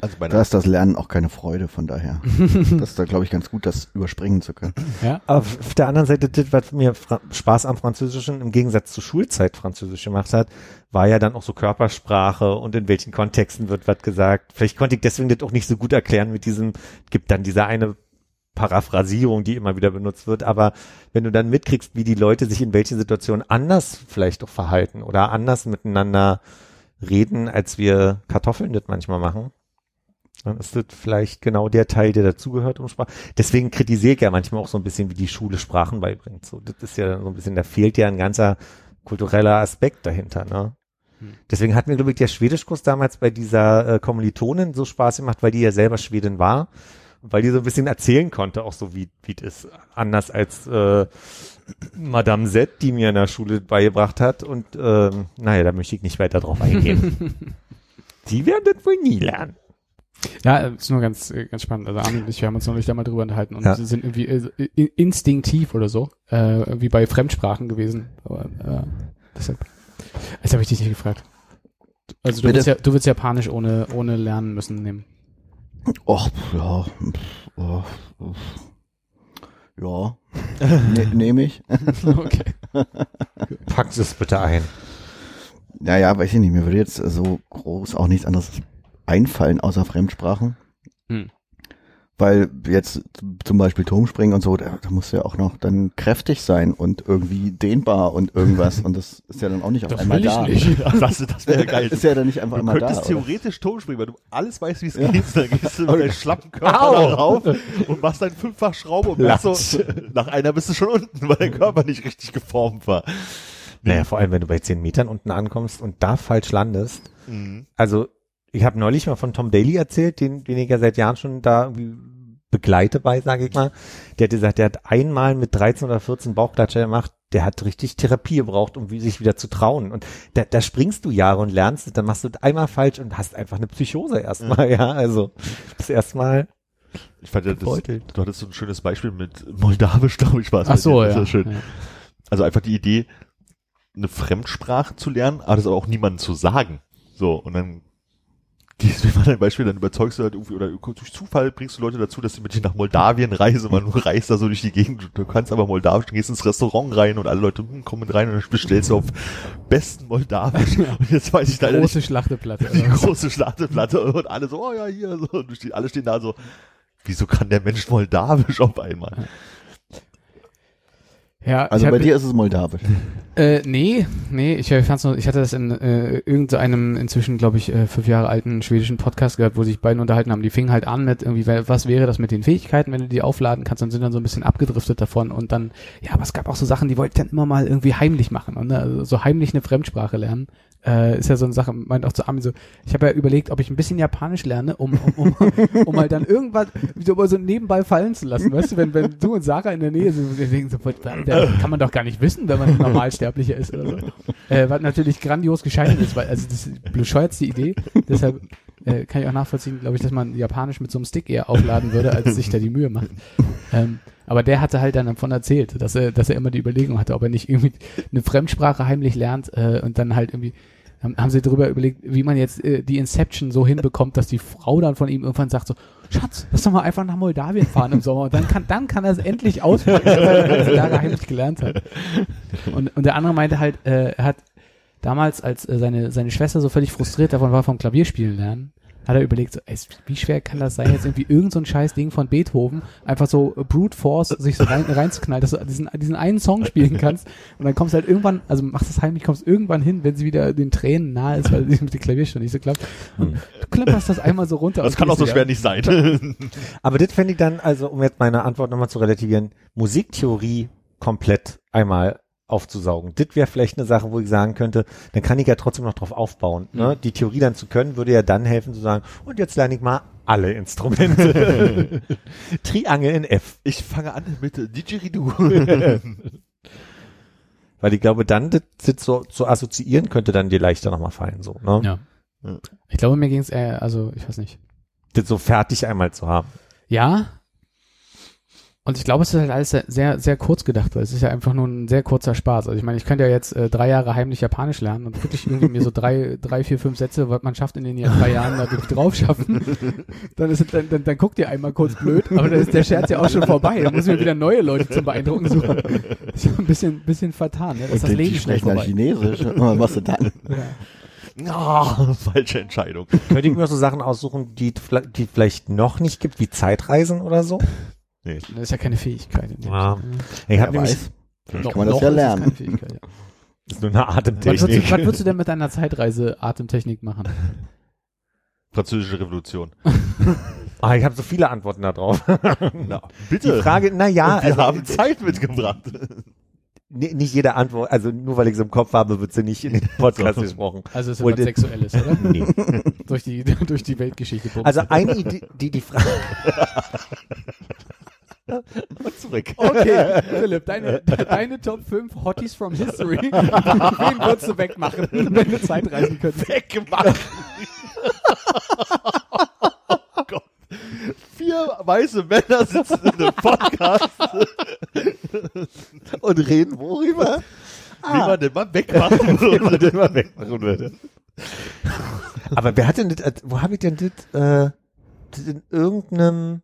Also bei Da ist das Lernen auch keine Freude, von daher. das ist da, glaube ich, ganz gut, das überspringen zu können. Ja. Aber auf der anderen Seite, das, was mir Fra Spaß am Französischen im Gegensatz zur Schulzeit Französisch gemacht hat, war ja dann auch so Körpersprache und in welchen Kontexten wird was gesagt. Vielleicht konnte ich deswegen das auch nicht so gut erklären mit diesem, gibt dann diese eine Paraphrasierung, die immer wieder benutzt wird, aber wenn du dann mitkriegst, wie die Leute sich in welchen Situationen anders vielleicht auch verhalten oder anders miteinander reden, als wir Kartoffeln das manchmal machen, dann ist das vielleicht genau der Teil, der dazugehört um Sprache. Deswegen kritisiere ich ja manchmal auch so ein bisschen, wie die Schule Sprachen beibringt. So, das ist ja so ein bisschen, da fehlt ja ein ganzer kultureller Aspekt dahinter, ne? Deswegen hat mir, glaube ich, der Schwedischkurs damals bei dieser äh, Kommilitonin so Spaß gemacht, weil die ja selber Schwedin war weil die so ein bisschen erzählen konnte, auch so wie wie es ist. Anders als äh, Madame Z, die mir in der Schule beigebracht hat. Und ähm, naja, da möchte ich nicht weiter drauf eingehen. die werden das wohl nie lernen. Ja, ist nur ganz, äh, ganz spannend. Also Armin und ich, wir haben uns neulich da mal drüber unterhalten und Ja. sie sind irgendwie äh, instinktiv oder so, äh, wie bei Fremdsprachen gewesen. Aber äh, deshalb. Jetzt habe ich dich nicht gefragt. Also du Bitte? willst, ja, du willst Japanisch ohne, ohne lernen müssen nehmen. Och, ja. oh, uff. Ja. Ne, Nehme ich. okay. Packt es bitte ein. Naja, weiß ich nicht. Mir würde jetzt so groß auch nichts anderes einfallen außer Fremdsprachen. Hm. Weil jetzt zum Beispiel Turmspringen und so, da, da musst du ja auch noch dann kräftig sein und irgendwie dehnbar und irgendwas. und das ist ja dann auch nicht auf Das einmal will ich da. nicht. das, das wäre geil. Ist ja dann nicht einfach Du immer da. könntest oder? theoretisch Turm springen, weil du alles weißt, wie es Ja. geht. Dann gehst du mit deinem schlappen Körper da rauf und machst dann fünffach Schraube und merkst so, nach einer bist du schon unten, weil dein Körper nicht richtig geformt war. Naja, vor allem, wenn du bei zehn Metern unten ankommst und da falsch landest. Also, ich habe neulich mal von Tom Daly erzählt, den, den ich ja seit Jahren schon da irgendwie begleite bei, sage ich mal. Der hat gesagt, der hat einmal mit 13 oder 14 Bauchklatscher gemacht, der hat richtig Therapie gebraucht, um wie- sich wieder zu trauen. Und da, da springst du Jahre und lernst, dann machst du einmal falsch und hast einfach eine Psychose erstmal, ja. Also, das erstmal Ich fand ja, das, du hattest so ein schönes Beispiel mit Moldawisch, glaube ich, war es. Ach so, ja. ist schön. ja. Also einfach die Idee, eine Fremdsprache zu lernen, aber das aber auch niemandem zu sagen. So, und dann gehst du wie mal dein Beispiel, dann überzeugst du halt irgendwie, oder durch Zufall bringst du Leute dazu, dass sie mit dir nach Moldawien reisen, man du reist da so durch die Gegend, du kannst aber Moldawisch, du gehst ins Restaurant rein und alle Leute hm, kommen rein und dann bestellst du auf besten Moldawisch. Und jetzt weiß ich leider Große nicht, Schlachteplatte. die große Schlachteplatte und alle so, oh ja, hier, so, und alle stehen da so, wieso kann der Mensch Moldawisch auf einmal? Ja, Also bei dir ist es moldawisch. Äh, nee, nee, ich, ich fand's noch, ich hatte das in äh, irgendeinem inzwischen, glaube ich, äh, fünf Jahre alten schwedischen Podcast gehört, wo sich beiden unterhalten haben. Die fingen halt an mit irgendwie, was wäre das mit den Fähigkeiten, wenn du die aufladen kannst, und sind dann so ein bisschen abgedriftet davon und dann, ja, aber es gab auch so Sachen, die wollte ich dann immer mal irgendwie heimlich machen und ne? also so heimlich eine Fremdsprache lernen. Äh, ist ja so eine Sache, meint auch zu Armin so, ich habe ja überlegt, ob ich ein bisschen Japanisch lerne, um, um, um, um halt dann irgendwas so, so nebenbei fallen zu lassen, weißt du, wenn, wenn du und Sarah in der Nähe sind, wir denken sofort, da kann man doch gar nicht wissen, wenn man Normalsterblicher ist oder so. Äh, was natürlich grandios gescheitert ist, weil, also das ist die bescheuertste Idee, deshalb äh, kann ich auch nachvollziehen, glaube ich, dass man Japanisch mit so einem Stick eher aufladen würde, als sich da die Mühe macht. Ähm, aber der hatte halt dann davon erzählt, dass er, dass er immer die Überlegung hatte, ob er nicht irgendwie eine Fremdsprache heimlich lernt äh, und dann halt irgendwie haben, haben sie darüber überlegt, wie man jetzt äh, die Inception so hinbekommt, dass die Frau dann von ihm irgendwann sagt so, Schatz, lass doch mal einfach nach Moldawien fahren im Sommer und dann kann, dann kann er es endlich auspacken, was er ganze Jahre heimlich gelernt hat. Und, und der andere meinte halt, äh, er hat damals, als äh, seine, seine Schwester so völlig frustriert davon war vom Klavierspielen lernen, hat er überlegt, so, ey, wie schwer kann das sein, jetzt irgendwie irgend so ein scheiß Ding von Beethoven, einfach so Brute Force sich so rein, reinzuknallen, dass du diesen, diesen einen Song spielen kannst und dann kommst du halt irgendwann, also machst es heimlich, kommst irgendwann hin, wenn sie wieder den Tränen nahe ist, weil sie mit dem Klavier schon nicht so klappt. Und du klemperst das einmal so runter. Das kann auch so schwer nicht sein. Aber das fände ich dann, also um jetzt meine Antwort nochmal zu relativieren, Musiktheorie komplett einmal aufzusaugen. Das wäre vielleicht eine Sache, wo ich sagen könnte, dann kann ich ja trotzdem noch drauf aufbauen. Ne? Die Theorie dann zu können, würde ja dann helfen zu sagen, und jetzt lerne ich mal alle Instrumente. Triangel in F. Ich fange an mit Didgeridoo. Weil ich glaube, dann das, das so zu assoziieren könnte dann dir leichter nochmal fallen. So, ne? Ja. Ich glaube, mir ging es eher, also ich weiß nicht. Das so fertig einmal zu haben. Ja. Und ich glaube, es ist halt alles sehr- sehr, kurz gedacht, weil es ist ja einfach nur ein sehr kurzer Spaß. Also ich meine, ich könnte ja jetzt äh, drei Jahre heimlich Japanisch lernen und wirklich irgendwie mir so drei, drei, vier, fünf Sätze, was man schafft in den drei Jahren, da wirklich drauf schaffen. Dann ist es, dann, dann, dann guckt ihr einmal kurz blöd, aber dann ist der Scherz ja auch schon vorbei. Dann muss ich mir wieder neue Leute zum Beeindrucken suchen. Das ist ja ein bisschen, bisschen vertan, ne? Das ist das Und Leben die schnell sprechen vorbei. Chinesisch. Was machst du dann? Ja. Ah, falsche Entscheidung. Könnte ich mir so Sachen aussuchen, die es die vielleicht noch nicht gibt, wie Zeitreisen oder so? Nee. Das ist ja keine Fähigkeit. in dem Ja. Sinne. Ich habe nämlich, weiß. Vielleicht Noch- kann man das ja ist lernen. keine Fähigkeit, ja. das ist nur eine Was würdest, du, Atemtechnik. was würdest du denn mit deiner Zeitreise Atemtechnik machen? Französische Revolution. Ah, ich habe so viele Antworten darauf. Na, bitte. Die Frage, na ja, Und wir also, haben Zeit mitgebracht. nicht jede Antwort, also nur weil ich so im Kopf habe, wird sie nicht in den Podcast gesprochen. Also es ist Wohl was Sexuelles, oder? Nee. durch die durch die Weltgeschichte. Also eine Idee, die die Frage. Und zurück. okay, Philipp, deine, deine Top 5 Hotties from History. Wen würdest du wegmachen, wenn du Zeitreisen könntest? Weggemacht. oh Gott. Vier weiße Männer sitzen in einem Podcast, Und reden worüber? wie man den mal wegmachen Wie man würde. den mal wegmachen würde. Aber wer hat denn das, wo habe ich denn das, äh, das in irgendeinem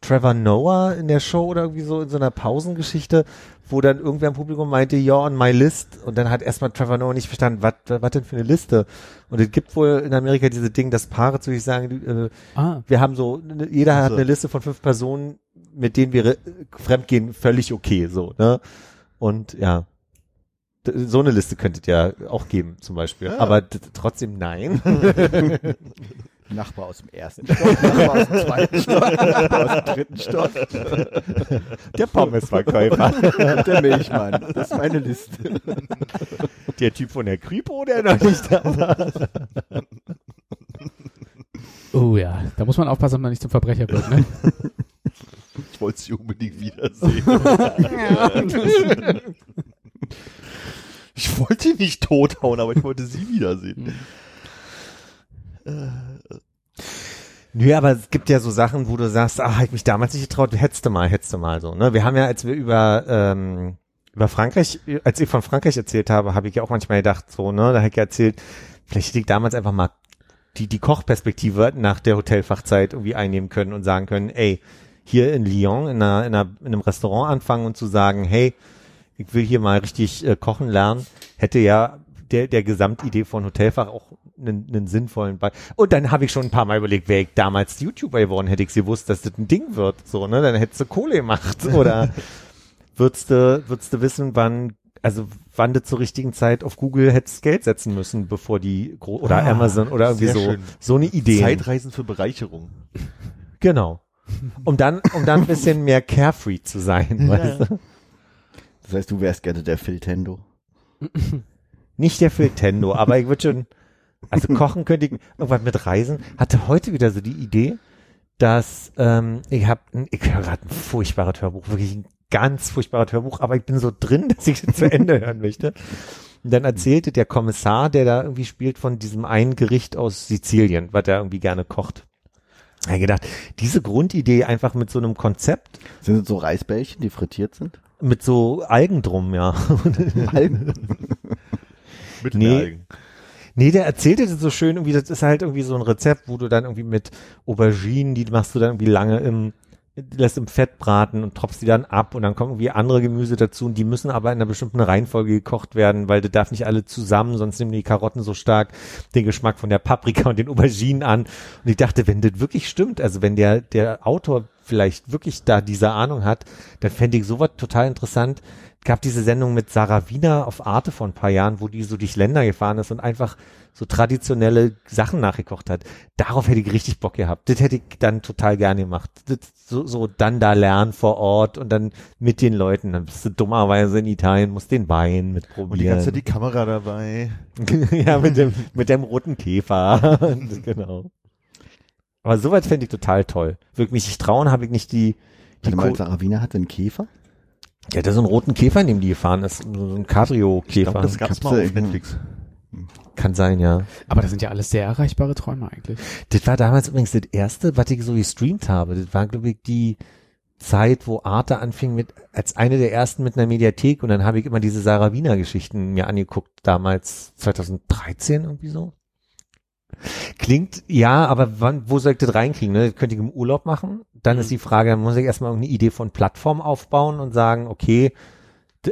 Trevor Noah in der Show oder irgendwie so in so einer Pausengeschichte, wo dann irgendwer im Publikum meinte, ja, on my list. Und dann hat erstmal Trevor Noah nicht verstanden, was was denn für eine Liste? Und es gibt wohl in Amerika diese Ding, dass Paare zu sich sagen, äh, Ah, wir haben so, ne- jeder hat So. eine Liste von fünf Personen, mit denen wir äh, fremdgehen, völlig okay, so, ne? Und ja. So eine Liste könntet ihr auch geben, zum Beispiel. Ja. Aber d- trotzdem nein. Nachbar aus dem ersten Stock, Nachbar aus dem zweiten Stock, Nachbar aus dem dritten Stock. Der Pommesverkäufer. Der Milchmann. Das ist meine Liste. der Typ von der Kripo, der noch nicht da war. oh ja, da muss man aufpassen, dass man nicht zum Verbrecher wird, ne? Ich wollte sie unbedingt wiedersehen. ich wollte ihn nicht tothauen, aber ich wollte sie wiedersehen. Nö, aber es gibt ja so Sachen, wo du sagst, hätte ich mich damals nicht getraut, hättest du mal, hättest du mal so. Ne? Wir haben ja, als wir über ähm, über Frankreich, als ich von Frankreich erzählt habe, habe ich ja auch manchmal gedacht, so, ne, da hätte ich ja erzählt, vielleicht hätte ich damals einfach mal die, die Kochperspektive nach der Hotelfachzeit irgendwie einnehmen können und sagen können, ey, hier in Lyon in, einer, in, einer, in einem Restaurant anfangen und zu sagen, hey, ich will hier mal richtig äh, kochen lernen, hätte ja der, der Gesamtidee von Hotelfach auch einen, einen sinnvollen Ball. Und dann habe ich schon ein paar Mal überlegt, wäre ich damals YouTuber geworden, hätte ich gewusst, dass das ein Ding wird, so, ne, dann hättest du Kohle gemacht oder würdest du, würdest du wissen, wann also wann du zur richtigen Zeit auf Google hättest Geld setzen müssen, bevor die gro oder Ah, Amazon oder irgendwie so schön. so eine Idee. Zeitreisen für Bereicherung. Genau. Um dann um dann ein bisschen mehr carefree zu sein, weißt du? Das heißt, du wärst gerne der Filtendo. Nicht der Nintendo, aber ich würde schon also kochen könnte ich irgendwas mit Reisen. Hatte heute wieder so die Idee, dass ähm, ich habe ich höre gerade ein furchtbares Hörbuch, wirklich ein ganz furchtbares Hörbuch, aber ich bin so drin, dass ich es zu Ende hören möchte. Und dann erzählte der Kommissar, der da irgendwie spielt, von diesem einen Gericht aus Sizilien, was er irgendwie gerne kocht. Ich hab gedacht, diese Grundidee einfach mit so einem Konzept, Sind das so Reisbällchen, die frittiert sind? mit so Algen drum, ja. Algen? Mit Nee. Algen. Nee, der erzählte das so schön, irgendwie, das ist halt irgendwie so ein Rezept, wo du dann irgendwie mit Auberginen, die machst du dann irgendwie lange im, lässt im Fett braten und tropfst die dann ab und dann kommen irgendwie andere Gemüse dazu und die müssen aber in einer bestimmten Reihenfolge gekocht werden, weil das darf nicht alle zusammen, sonst nehmen die Karotten so stark den Geschmack von der Paprika und den Auberginen an. Und ich dachte, wenn das wirklich stimmt, also wenn der, der Autor vielleicht wirklich da diese Ahnung hat, dann fände ich sowas total interessant. Gab diese Sendung mit Sarah Wiener auf Arte vor ein paar Jahren, wo die so durch Länder gefahren ist und einfach so traditionelle Sachen nachgekocht hat. Darauf hätte ich richtig Bock gehabt. Das hätte ich dann total gerne gemacht. Das, so, so dann da lernen vor Ort und dann mit den Leuten. Dann bist du dummerweise in Italien, musst den Wein mit probieren. Und die ganze Zeit die Kamera dabei. ja, mit dem, mit dem roten Käfer. genau. Aber soweit fände ich total toll. Wirklich mich nicht trauen, habe ich nicht die, die Warte mal, Sarah Wiener hatte einen Käfer? ja, da so einen roten Käfer, in dem die gefahren ist. So ein Cabrio-Käfer. das gab's mal Kapsel, auf Netflix. Kann sein, ja. Aber das sind ja alles sehr erreichbare Träume eigentlich. Das war damals übrigens das erste, was ich so gestreamt habe. Das war, glaube ich, die Zeit, wo Arte anfing mit, als eine der ersten mit einer Mediathek und dann habe ich immer diese Sarah Wiener Geschichten mir angeguckt, damals 2013 irgendwie so. Klingt, ja, aber wann, wo soll ich das reinkriegen? Ne? Das könnte ich im Urlaub machen. Dann ist die Frage, dann muss ich erstmal irgendeine Idee von Plattform aufbauen und sagen, okay,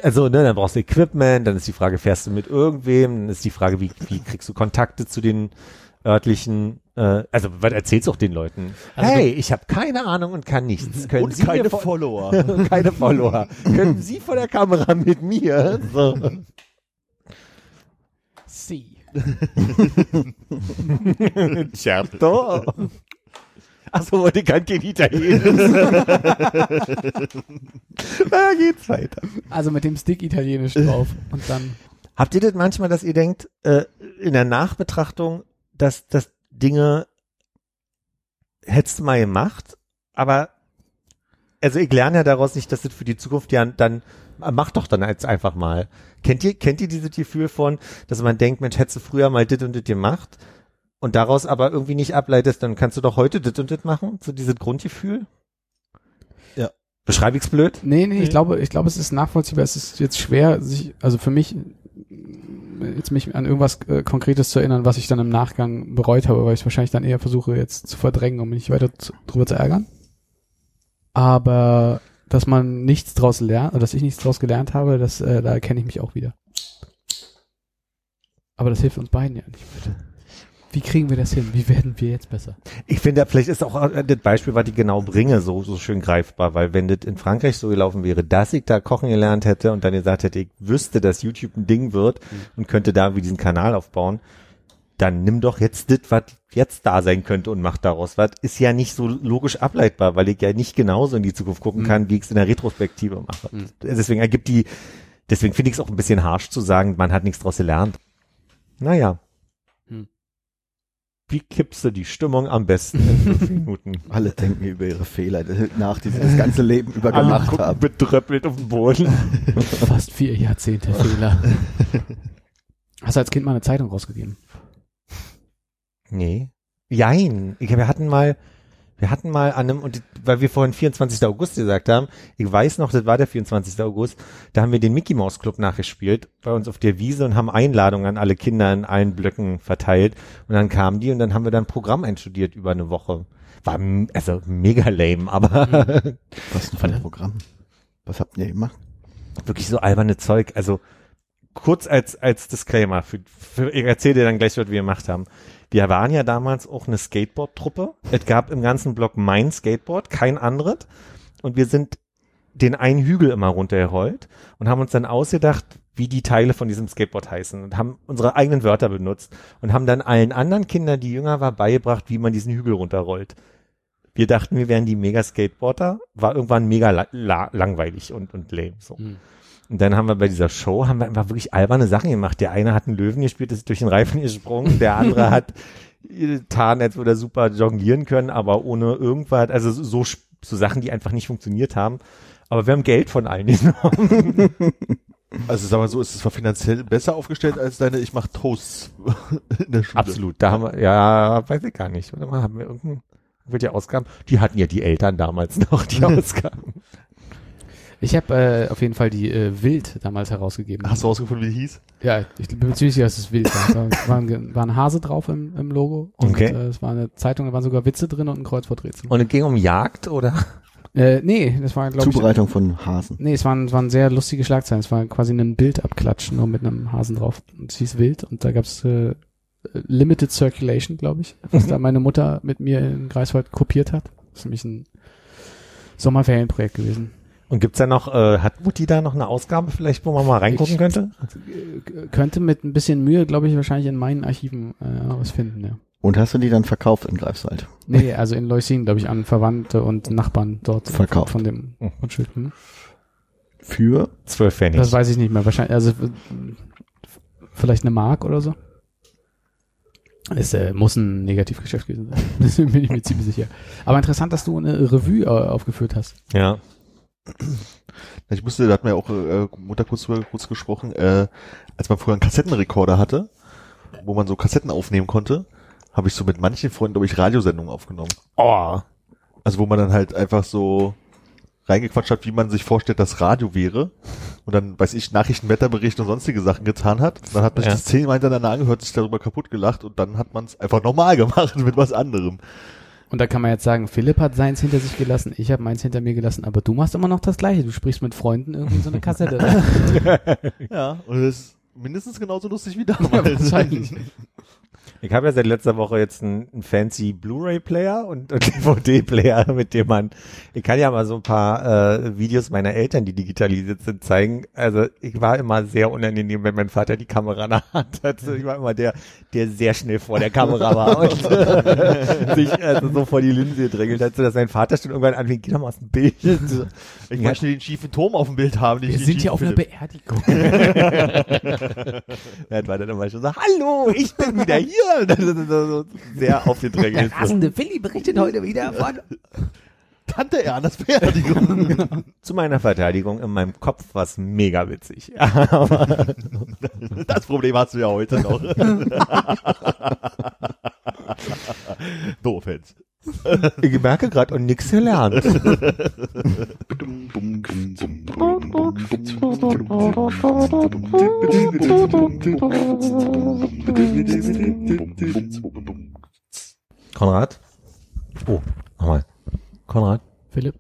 also ne, dann brauchst du Equipment, dann ist die Frage, fährst du mit irgendwem, dann ist die Frage, wie, wie kriegst du Kontakte zu den örtlichen, äh, also was erzählst du auch den Leuten? Also hey, ich habe keine Ahnung und kann nichts. Können Und Sie keine Follower. keine Follower. Können Sie vor der Kamera mit mir? So. Certo. Achso, die kann kein Italienisch. da geht's weiter. Also mit dem Stick italienisch drauf und dann. Habt ihr das manchmal, dass ihr denkt, äh, in der Nachbetrachtung, dass, dass Dinge hättest du mal gemacht, aber also ich lerne ja daraus nicht, dass das für die Zukunft ja dann mach doch dann jetzt einfach mal. Kennt ihr kennt ihr dieses Gefühl von, dass man denkt, Mensch, hättest du früher mal dit und dit gemacht und daraus aber irgendwie nicht ableitest, dann kannst du doch heute dit und dit machen, so dieses Grundgefühl? Ja. Beschreibe ich's blöd? Nee, nee, ich glaube, ich glaube, es ist nachvollziehbar. Es ist jetzt schwer, sich, also für mich, jetzt mich an irgendwas äh, Konkretes zu erinnern, was ich dann im Nachgang bereut habe, weil ich wahrscheinlich dann eher versuche, jetzt zu verdrängen, um mich nicht weiter zu, drüber zu ärgern. Aber dass man nichts draus lernt, dass ich nichts draus gelernt habe, das, äh, da erkenne ich mich auch wieder. Aber das hilft uns beiden ja nicht. Wie kriegen wir das hin? Wie werden wir jetzt besser? Ich finde, vielleicht ist auch äh, das Beispiel, was ich genau bringe, so, so schön greifbar, weil wenn das in Frankreich so gelaufen wäre, dass ich da kochen gelernt hätte und dann gesagt hätte, ich wüsste, dass YouTube ein Ding wird und könnte da wie diesen Kanal aufbauen, dann nimm doch jetzt das, was jetzt da sein könnte und mach daraus was. Ist ja nicht so logisch ableitbar, weil ich ja nicht genauso in die Zukunft gucken kann, wie ich es in der Retrospektive mache. Deswegen ergibt die, deswegen finde ich es auch ein bisschen harsch zu sagen, man hat nichts draus gelernt. Naja. Hm. Wie kippst du die Stimmung am besten in fünf Minuten? Alle denken über ihre Fehler nach, die sie das ganze Leben über gemacht haben. betröppelt auf dem Boden. Fast vier Jahrzehnte Fehler. Hast du als Kind mal eine Zeitung rausgegeben? Nee. Jein. Ich, wir hatten mal, wir hatten mal an einem, und weil wir vorhin 24. August gesagt haben, ich weiß noch, das war der 24. August, da haben wir den Mickey Mouse Club nachgespielt bei uns auf der Wiese und haben Einladungen an alle Kinder in allen Blöcken verteilt. Und dann kamen die und dann haben wir dann ein Programm einstudiert über eine Woche. War also mega lame, aber Was denn für ein Programm? Was habt ihr gemacht? wirklich so alberne Zeug. Also kurz als als Disclaimer, für, für, ich erzähle dir dann gleich, was wir gemacht haben. Wir waren ja damals auch eine Skateboard-Truppe. Es gab im ganzen Block mein Skateboard, kein anderes. Und wir sind den einen Hügel immer runtergerollt und haben uns dann ausgedacht, wie die Teile von diesem Skateboard heißen und haben unsere eigenen Wörter benutzt und haben dann allen anderen Kindern, die jünger waren, beigebracht, wie man diesen Hügel runterrollt. Wir dachten, wir wären die Mega-Skateboarder, war irgendwann mega la langweilig und, und lame. So. Hm. Und dann haben wir bei dieser Show, haben wir einfach wirklich alberne Sachen gemacht. Der eine hat einen Löwen gespielt, ist durch den Reifen gesprungen, der andere hat getan, als würde er super jonglieren können, aber ohne irgendwas, also so, so Sachen, die einfach nicht funktioniert haben. Aber wir haben Geld von allen genommen. Also sag mal so, ist es zwar finanziell besser aufgestellt als deine Ich mach Toasts in der Schule. Absolut. Da haben wir, ja, weiß ich gar nicht. Oder mal haben wir irgendein, welche Ausgaben? Die hatten ja die Eltern damals noch, die Ausgaben. Ich habe äh, auf jeden Fall die äh, Wild damals herausgegeben. Hast du rausgefunden, wie die hieß? Ja, ich bin mir ziemlich sicher, dass es Wild war. Da war ein, war ein Hase drauf im, im Logo. Und Okay. äh, es war eine Zeitung, da waren sogar Witze drin und ein Kreuzworträtsel. Und es ging um Jagd, oder? Äh, nee, das war, glaube ich. Zubereitung von Hasen. Nee, es waren, es waren sehr lustige Schlagzeilen. Es war quasi ein Bild abklatschen, nur mit einem Hasen drauf. Und es hieß Wild und da gab's äh, Limited Circulation, glaube ich, was da meine Mutter mit mir in Greifswald kopiert hat. Das ist nämlich ein Sommerferienprojekt gewesen. Und gibt's da noch, äh, hat Mutti da noch eine Ausgabe vielleicht, wo man mal reingucken Ich- könnte? Äh, Könnte mit ein bisschen Mühe, glaube ich, wahrscheinlich in meinen Archiven äh, was finden, ja. Und hast du die dann verkauft in Greifswald? Nee, also in Leusin, glaube ich, an Verwandte und Nachbarn dort Verkauft. von dem Mhm. Grundstück. Hm? Für? Zwölf Pfennig. Das weiß ich nicht mehr. Wahrscheinlich, also vielleicht eine Mark oder so. Es äh, muss ein Negativgeschäft gewesen sein. Das bin ich mir ziemlich sicher. Aber interessant, dass du eine Revue äh, aufgeführt hast. ja. Ich musste, da hat mir ja auch äh, Mutter kurz drüber kurz gesprochen, äh, als man früher einen Kassettenrekorder hatte, wo man so Kassetten aufnehmen konnte, habe ich so mit manchen Freunden, glaube ich, Radiosendungen aufgenommen. Oh. Also wo man dann halt einfach so reingequatscht hat, wie man sich vorstellt, dass Radio wäre. Und dann, weiß ich, Nachrichten, Wetterberichte und sonstige Sachen getan hat. Dann hat man sich Ja. das zehnmal hintereinander angehört, sich darüber kaputt gelacht und dann hat man es einfach nochmal gemacht mit was anderem. Und da kann man jetzt sagen, Philipp hat seins hinter sich gelassen, ich habe meins hinter mir gelassen, aber du machst immer noch das Gleiche. Du sprichst mit Freunden irgendwie so eine Kassette. Ja, und das ist mindestens genauso lustig wie damals. wahrscheinlich. Ich habe ja seit letzter Woche jetzt einen, einen fancy Blu-ray-Player und einen DVD-Player, mit dem man, ich kann ja mal so ein paar äh, Videos meiner Eltern, die digitalisiert sind, zeigen. Also ich war immer sehr unangenehm, wenn mein Vater die Kamera in der Hand hatte. Ich war immer der, der sehr schnell vor der Kamera war und äh, sich also so vor die Linse gedrängelt hat, dass mein Vater schon irgendwann anfing, geh doch mal aus dem Bild. Ich möchte den schiefen Turm auf dem Bild haben. Wir den sind hier schiefen auf einer. Beerdigung. Er war dann immer schon so, hallo, ich bin wieder hier. Und dann so, so, so sehr aufgedrängelt. So. rasende Willi berichtet heute wieder von... Tante Ernas Beerdigung. Zu meiner Verteidigung, in meinem Kopf war es mega witzig. Das Problem hast du ja heute noch. no offense. Ich merke gerade und nix gelernt. Konrad? Oh, nochmal. Konrad? Philipp?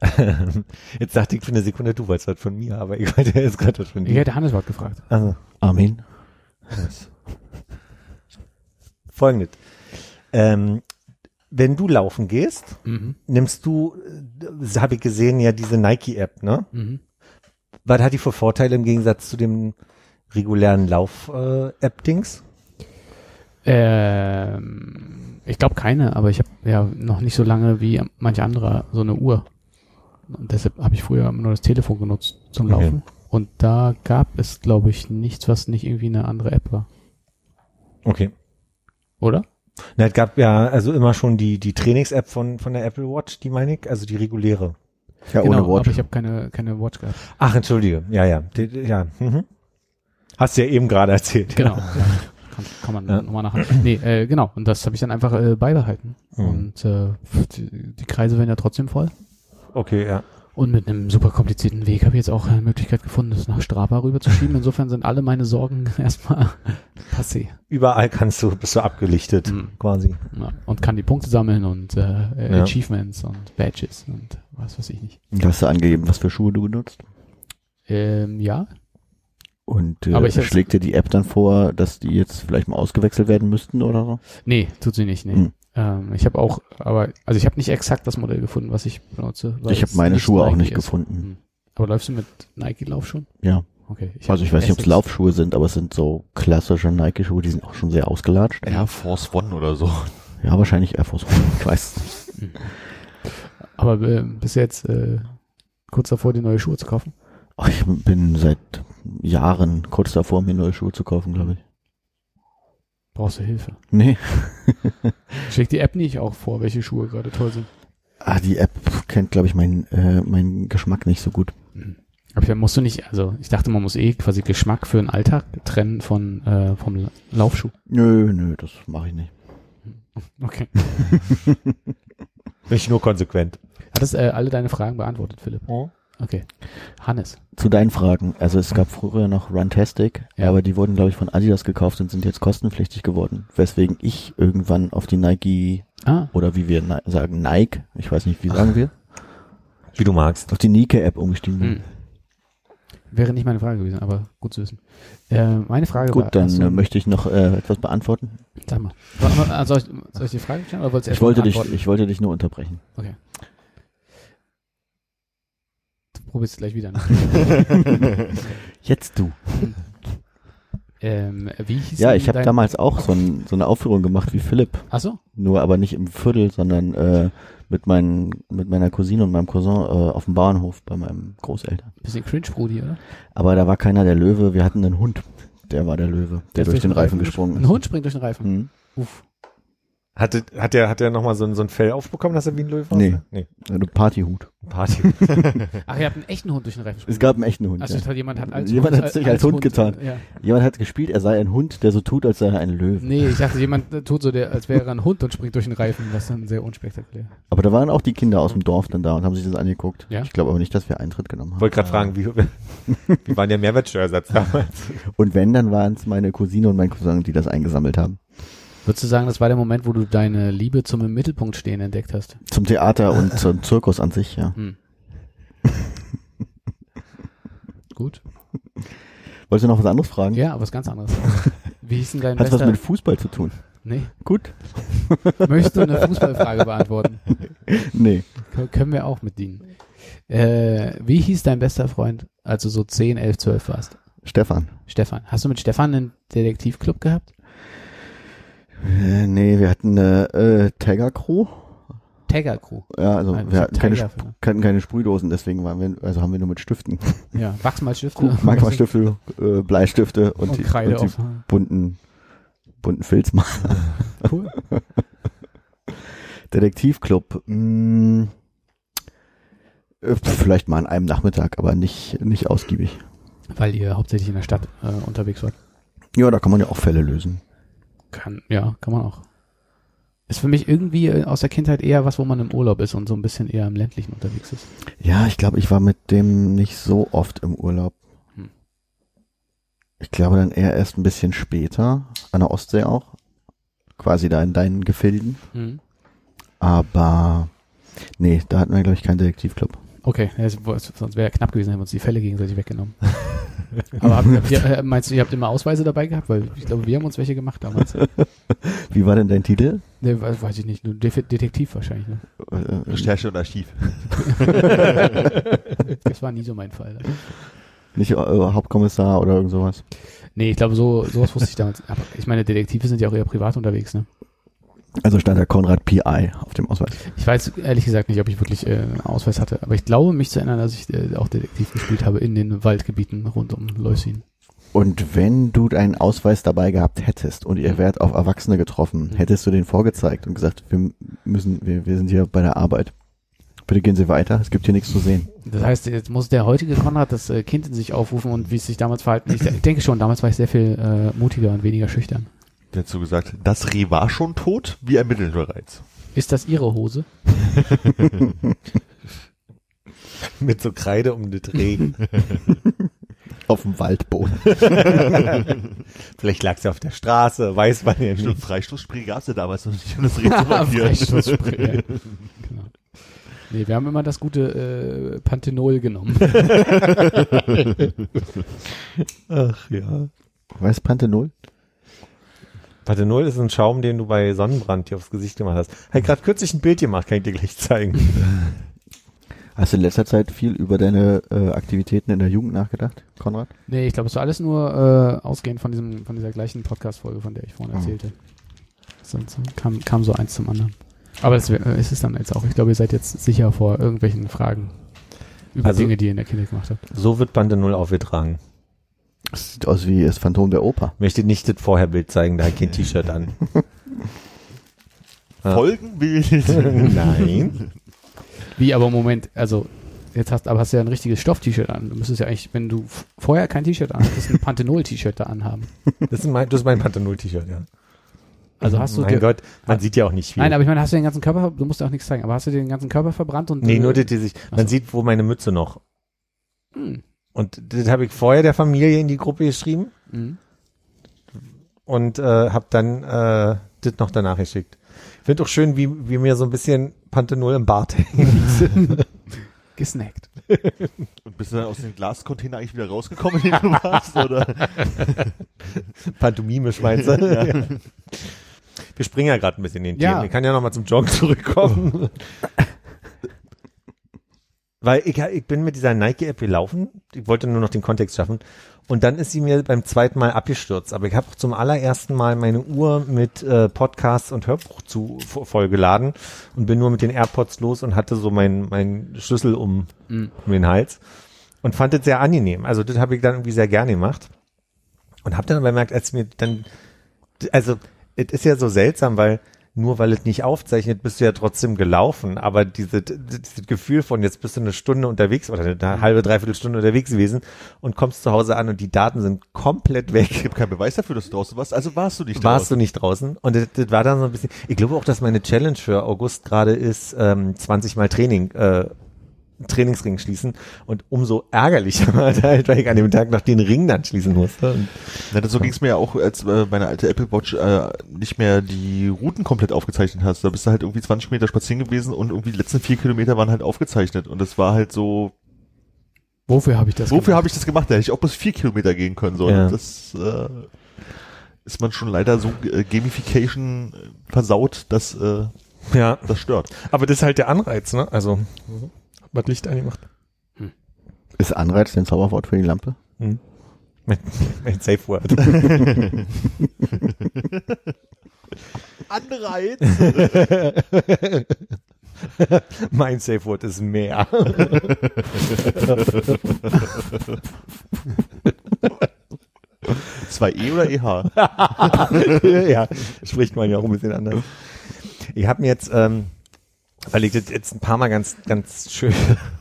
Jetzt dachte ich für eine Sekunde, du wolltest was von mir, aber ich wollte jetzt gerade was von Ich dir. hätte Hannes was gefragt. Also, Armin? folgendes. Ähm, wenn du laufen gehst, Mhm. nimmst du, das habe ich gesehen, ja diese Nike-App, ne? Mhm. Was hat die für Vorteile im Gegensatz zu dem regulären Lauf-App-Dings? Ähm, ich glaube keine, aber ich habe ja noch nicht so lange wie manch anderer so eine Uhr. Und deshalb habe ich früher nur das Telefon genutzt zum Okay. Laufen. Und da gab es, glaube ich, nichts, was nicht irgendwie eine andere App war. okay. Oder? Na, es gab ja also immer schon die, die Trainings-App von, von der Apple Watch, die meine ich, also die reguläre. Ja, genau, ohne Watch. aber ich habe keine, keine Watch gehabt. Ach, entschuldige. Ja, ja. Die, die, ja. Mhm. Hast du ja eben gerade erzählt. Genau. ja. Kann, kann man Ja. nochmal nachher. Nee, äh, genau. Und das habe ich dann einfach äh, beibehalten. Mhm. Und äh, die, die Kreise werden ja trotzdem voll. Okay, ja. Und mit einem super komplizierten Weg habe ich jetzt auch eine Möglichkeit gefunden, das nach Strava rüberzuschieben. Insofern sind alle meine Sorgen erstmal passé. Überall kannst du, bist du abgelichtet, Mhm. quasi. Ja, und kann die Punkte sammeln und äh, äh, Ja. Achievements und Badges und was weiß ich nicht. Hast du angegeben, was für Schuhe du benutzt? Ähm, ja, Und äh, Aber ich schlägt dir die App dann vor, dass die jetzt vielleicht mal ausgewechselt werden müssten oder so? nee, tut sie nicht. Nee. Hm. Ähm, ich habe auch, aber, also ich habe nicht exakt das Modell gefunden, was ich benutze. weil Ich habe meine nicht Schuhe auch Nike nicht ist. gefunden. Hm. Aber läufst du mit Nike-Laufschuhen? Ja. Okay. Also ich weiß nicht, ob es. Laufschuhe sind, aber es sind so klassische Nike-Schuhe, die sind auch schon sehr ausgelatscht. Air Force One oder so. Ja, wahrscheinlich Air Force One. Ich weiß. Aber äh, bis jetzt äh, kurz davor, die neue Schuhe zu kaufen. Oh, ich bin seit Jahren kurz davor, mir neue Schuhe zu kaufen, glaube ich. Brauchst du Hilfe. Nee. Schlägt die App nicht auch vor, welche Schuhe gerade toll sind? Ah, die App kennt, glaube ich, meinen äh, meinen Geschmack nicht so gut. Aber dann musst du nicht, also ich dachte, man muss eh quasi Geschmack für den Alltag trennen von äh, vom La- Laufschuh. Nö, nö, das mache ich nicht. Okay. Nicht nur konsequent. Hat das äh, alle deine Fragen beantwortet, Philipp? Okay. Hannes. Zu deinen Fragen. Also es gab früher noch Runtastic, Ja. aber die wurden, glaube ich, von Adidas gekauft und sind jetzt kostenpflichtig geworden. Weswegen ich irgendwann auf die Nike Ah, oder wie wir sagen, Nike, ich weiß nicht, wie sagen wir, Wie du magst. auf die Nike-App umgestiegen bin. hm. Wäre nicht meine Frage gewesen, aber gut zu wissen. Äh, meine Frage war, Gut, dann du- äh, möchte ich noch äh, etwas beantworten. Sag mal. Wa- Soll ich, soll ich die Frage stellen oder wolltest du Ich wollte dich, ich wollte dich nur unterbrechen. Okay. Es gleich wieder. Ne? Jetzt du. ähm, wie hieß Ja, ich habe damals auch so, ein, so eine Aufführung gemacht wie Philipp. Ach so? Nur aber nicht im Viertel, sondern äh, mit, meinen, mit meiner Cousine und meinem Cousin äh, auf dem Bauernhof bei meinem Großeltern. Bisschen cringe-Brudi, oder? Aber da war keiner der Löwe, wir hatten einen Hund. Der war der Löwe, der, ist durch den Reifen gesprungen Ein ist. Hund springt durch den Reifen. Hm. Uff. Hatte, hat der, hat der nochmal so ein, so ein Fell aufbekommen, dass er wie ein Löwe Nee. aussah? Nee. Ein Partyhut. Party. Ach, ihr habt einen echten Hund durch den Reifen Es gesprungen. gab einen echten Hund. Also ja. jemand hat als Jemand Hund, hat sich als Hund getan. Ja. Jemand hat gespielt, er sei ein Hund, der so tut, als sei er ein Löwe. Nee, ich dachte, jemand tut so, der, als wäre er ein Hund und springt durch den Reifen. Das ist dann sehr unspektakulär. Aber da waren auch die Kinder aus dem Dorf dann da und haben sich das angeguckt. Ja? Ich glaube aber nicht, dass wir Eintritt genommen haben. Wollte gerade fragen, wie, wie war der Mehrwertsteuersatz damals? Und wenn, dann waren es meine Cousine und mein Cousin, die das eingesammelt haben. Würdest du sagen, das war der Moment, wo du deine Liebe zum im Mittelpunkt stehen entdeckt hast? Zum Theater und zum Zirkus an sich, ja. Hm. Gut. Wolltest du noch was anderes fragen? Ja, was ganz anderes. Wie hieß denn dein Hat was bester... mit Fußball zu tun? nee. Gut. Möchtest du eine Fußballfrage beantworten? Nee. K können wir auch mit dienen. Äh, wie hieß dein bester Freund, als du so 10, 11, 12 warst? Stefan. Stefan. Hast du mit Stefan einen Detektivclub gehabt? Äh, nee, wir hatten eine äh, Tagger-Crew. Tagger Crew. Ja, also Nein, wir hatten keine, Tiger Sp ne? hatten keine Sprühdosen, deswegen waren wir, also haben wir nur mit Stiften. Ja, Wachsmalstifte. Magmastifte, äh, Bleistifte und, und die, Kreide und die bunten, bunten Filzmaler. Cool. Detektivclub. Äh, vielleicht mal an einem Nachmittag, aber nicht, nicht ausgiebig. Weil ihr hauptsächlich in der Stadt äh, unterwegs wart. Ja, da kann man ja auch Fälle lösen. Kann, ja, kann man auch. Ist für mich irgendwie äh, aus der Kindheit eher was, wo man im Urlaub ist und so ein bisschen eher im ländlichen unterwegs ist. Ja, ich glaube, ich war mit dem nicht so oft im Urlaub. Hm. Ich glaube dann eher erst ein bisschen später, an der Ostsee auch. Quasi da in deinen Gefilden. Mhm. Aber nee, da hatten wir, glaube ich, keinen Detektivclub. Okay, ja, sonst wäre ja knapp gewesen, hätten wir uns die Fälle gegenseitig weggenommen. Aber habt, habt ihr, äh, meinst du, ihr habt immer Ausweise dabei gehabt? Weil ich glaube, wir haben uns welche gemacht damals. Wie war denn dein Titel? Ne, we- weiß ich nicht, nur Def Detektiv wahrscheinlich. Ne? Äh, Recherche und Archiv. Das war nie so mein Fall. Nicht äh, Hauptkommissar oder irgend sowas. Nee, ich glaube, so sowas wusste ich damals. Aber ich meine, Detektive sind ja auch eher privat unterwegs, ne? Also stand da Konrad PI auf dem Ausweis. Ich weiß ehrlich gesagt nicht, ob ich wirklich äh, einen Ausweis hatte, aber ich glaube, mich zu erinnern, dass ich äh, auch Detektiv gespielt habe in den Waldgebieten rund um Leusin. Und wenn du deinen Ausweis dabei gehabt hättest und ihr wärt auf Erwachsene getroffen, Mhm. hättest du den vorgezeigt und gesagt, wir müssen, wir, wir sind hier bei der Arbeit. Bitte gehen Sie weiter, es gibt hier nichts zu sehen. Das heißt, jetzt muss der heutige Konrad das äh, Kind in sich aufrufen und wie es sich damals verhalten. Ich, ich denke schon, damals war ich sehr viel äh, mutiger und weniger schüchtern. Dazu gesagt, das Reh war schon tot, wir ermitteln bereits. Ist das Ihre Hose? Mit so Kreide um den Regen. Auf dem Waldboden. Vielleicht lag sie auf der Straße, weiß man ja nicht. Freistoßspray gab's ja damals noch nicht, um das Reh zu markieren. Freistoßspray, ja. genau. Nee, wir haben immer das gute äh, Panthenol genommen. Ach ja. Weißt Panthenol? Pantenol ist ein Schaum, den du bei Sonnenbrand hier aufs Gesicht gemacht hast. Habe gerade kürzlich ein Bild gemacht, kann ich dir gleich zeigen. Hast du in letzter Zeit viel über deine äh, Aktivitäten in der Jugend nachgedacht, Konrad? Nee, ich glaube, es war alles nur äh, ausgehend von diesem, von dieser gleichen Podcast-Folge, von der ich vorhin Oh. erzählte. Sonst kam, kam so eins zum anderen. Aber das wär- äh, ist es dann jetzt auch. Ich glaube, ihr seid jetzt sicher vor irgendwelchen Fragen über Also- Dinge, die ihr in der Kindheit gemacht habt. So wird Pantenol aufgetragen. Das sieht aus wie das Phantom der Oper. Möchte nicht das Vorherbild zeigen, da hat kein T-Shirt an. Folgenbild. Nein. Wie, aber Moment, also jetzt hast, aber hast du ja ein richtiges Stoff-T-Shirt an. Du müsstest ja eigentlich, wenn du vorher kein T-Shirt an hattest, ein Pantenol-T-Shirt da anhaben. Das ist mein, das ist mein Pantenol-T-Shirt, ja. Also hast du Mein Gott, man sieht ja auch nicht viel. Nein, aber ich meine, hast du den ganzen Körper, du musst ja auch nichts zeigen, aber hast du den ganzen Körper verbrannt und nee, nur die sich, man so. sieht, wo meine Mütze noch. hm, Und das habe ich vorher der Familie in die Gruppe geschrieben hm. und äh, habe dann äh, das noch danach geschickt. Ich finde auch schön, wie, wie mir so ein bisschen Pantenol im Bart hängt. gesnackt. Und bist du dann aus dem Glascontainer eigentlich wieder rausgekommen, dem du warst? Oder? Pantomimisch meinst du? ja. Wir springen ja gerade ein bisschen in den Ja. Themen. Ich kann ja noch mal zum Joggen zurückkommen. Weil ich, ich bin mit dieser Nike-App gelaufen. Ich wollte nur noch den Kontext schaffen. Und dann ist sie mir beim zweiten Mal abgestürzt. Aber ich habe zum allerersten Mal meine Uhr mit äh, Podcasts und Hörbuch zu vo- vollgeladen und bin nur mit den AirPods los und hatte so meinen mein Schlüssel um, Mhm. um den Hals und fand es sehr angenehm. Also das habe ich dann irgendwie sehr gerne gemacht und habe dann aber gemerkt, als mir dann, also es ist ja so seltsam, weil nur weil es nicht aufzeichnet, bist du ja trotzdem gelaufen. Aber diese, dieses Gefühl von jetzt bist du eine Stunde unterwegs oder eine halbe, dreiviertel Stunde unterwegs gewesen und kommst zu Hause an und die Daten sind komplett weg. gibt keinen Beweis dafür, dass du draußen warst, also warst du nicht Warst du draußen. nicht draußen? Und das, das war dann so ein bisschen, ich glaube auch, dass meine Challenge für August gerade ist, ähm, 20 Mal Training, äh, Trainingsring schließen und umso ärgerlicher war es halt, weil ich an dem Tag noch den Ring dann schließen musste. Und Ja, so ging es mir ja auch, als äh, meine alte Apple Watch äh, nicht mehr die Routen komplett aufgezeichnet hast. Da bist du halt irgendwie 20 Meter spazieren gewesen und irgendwie die letzten vier Kilometer waren halt aufgezeichnet. Und das war halt so, Wofür habe ich das wofür gemacht? habe ich das gemacht? Da hätte ich auch bis vier Kilometer gehen können. So. Ja. Das äh, ist man schon leider so äh, Gamification äh, versaut, dass äh, ja, das stört. aber das ist halt der Anreiz, ne? Also, was Licht angemacht. Ist Anreiz denn Zauberwort für die Lampe? Hm. Mein, mein Safe Word. Anreiz? mein Safe Word ist mehr. Zwei E oder EH? ja, spricht man ja auch ein bisschen anders. Ich habe mir jetzt, ähm, weil ich das jetzt ein paar Mal ganz, ganz schön.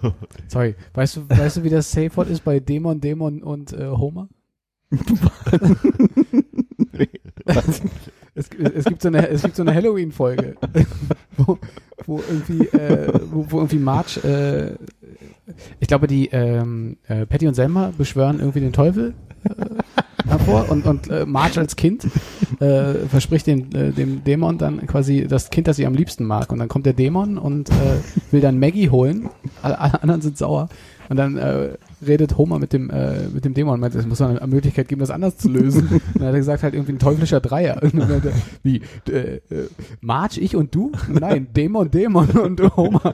Sorry, weißt du, weißt du, wie das Safe Word ist bei Dämon, Dämon und äh, Homer? es, es gibt so eine, es gibt so eine Halloween-Folge, wo, wo irgendwie, äh, wo, wo irgendwie Marge, äh, ich glaube, die ähm, äh, Patty und Selma beschwören irgendwie den Teufel hervor und, und äh, Marge als Kind äh, verspricht den, äh, dem Dämon dann quasi das Kind, das sie am liebsten mag. Und dann kommt der Dämon und äh, will dann Maggie holen. Alle, alle anderen sind sauer. Und dann äh, redet Homer mit dem, äh, mit dem Dämon und meint, es muss eine Möglichkeit geben, das anders zu lösen. Und dann hat er gesagt, halt irgendwie ein teuflischer Dreier. Und dann meinte Wie? Äh, äh, Marge, ich und du? Nein, Dämon, Dämon und Homer.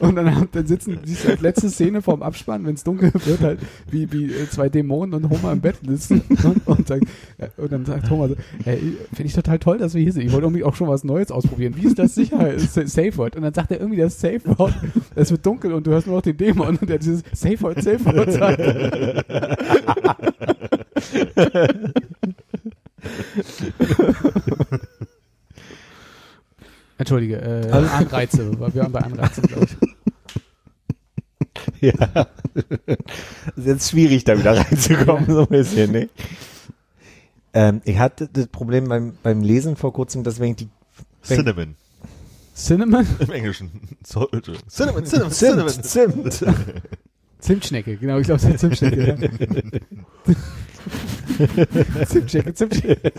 Und dann, dann sitzen, siehst du als letzte Szene vorm Abspann, wenn es dunkel wird, halt, wie, wie äh, zwei Dämonen und Homer im Bett sitzen und, und, sagt, äh, und dann sagt Homer so, hey, finde ich total toll, dass wir hier sind. Ich wollte irgendwie auch schon was Neues ausprobieren. Wie ist das Sicherheit, Sa- Safe Word? Und dann sagt er irgendwie das Safe Word, es wird dunkel und du hörst nur noch den Dämon und der dieses Safe Word, Safe Word sagt. Entschuldige, äh, Anreize, weil wir waren bei Anreizen, glaube ich. ja. ist jetzt schwierig, da wieder reinzukommen, so ein bisschen, ne? Ähm, ich hatte das Problem beim, beim Lesen vor kurzem, dass wenn ich die Cinnamon. Cinnamon? Im Englischen. So, Entschuldigung. Cinnamon, Cinnamon, Cinnamon. Zimt, Zimt. Zimtschnecke, genau, ich glaube, es ist Zimtschnecke. Ja. Zimtschnecke, Zimtschnecke.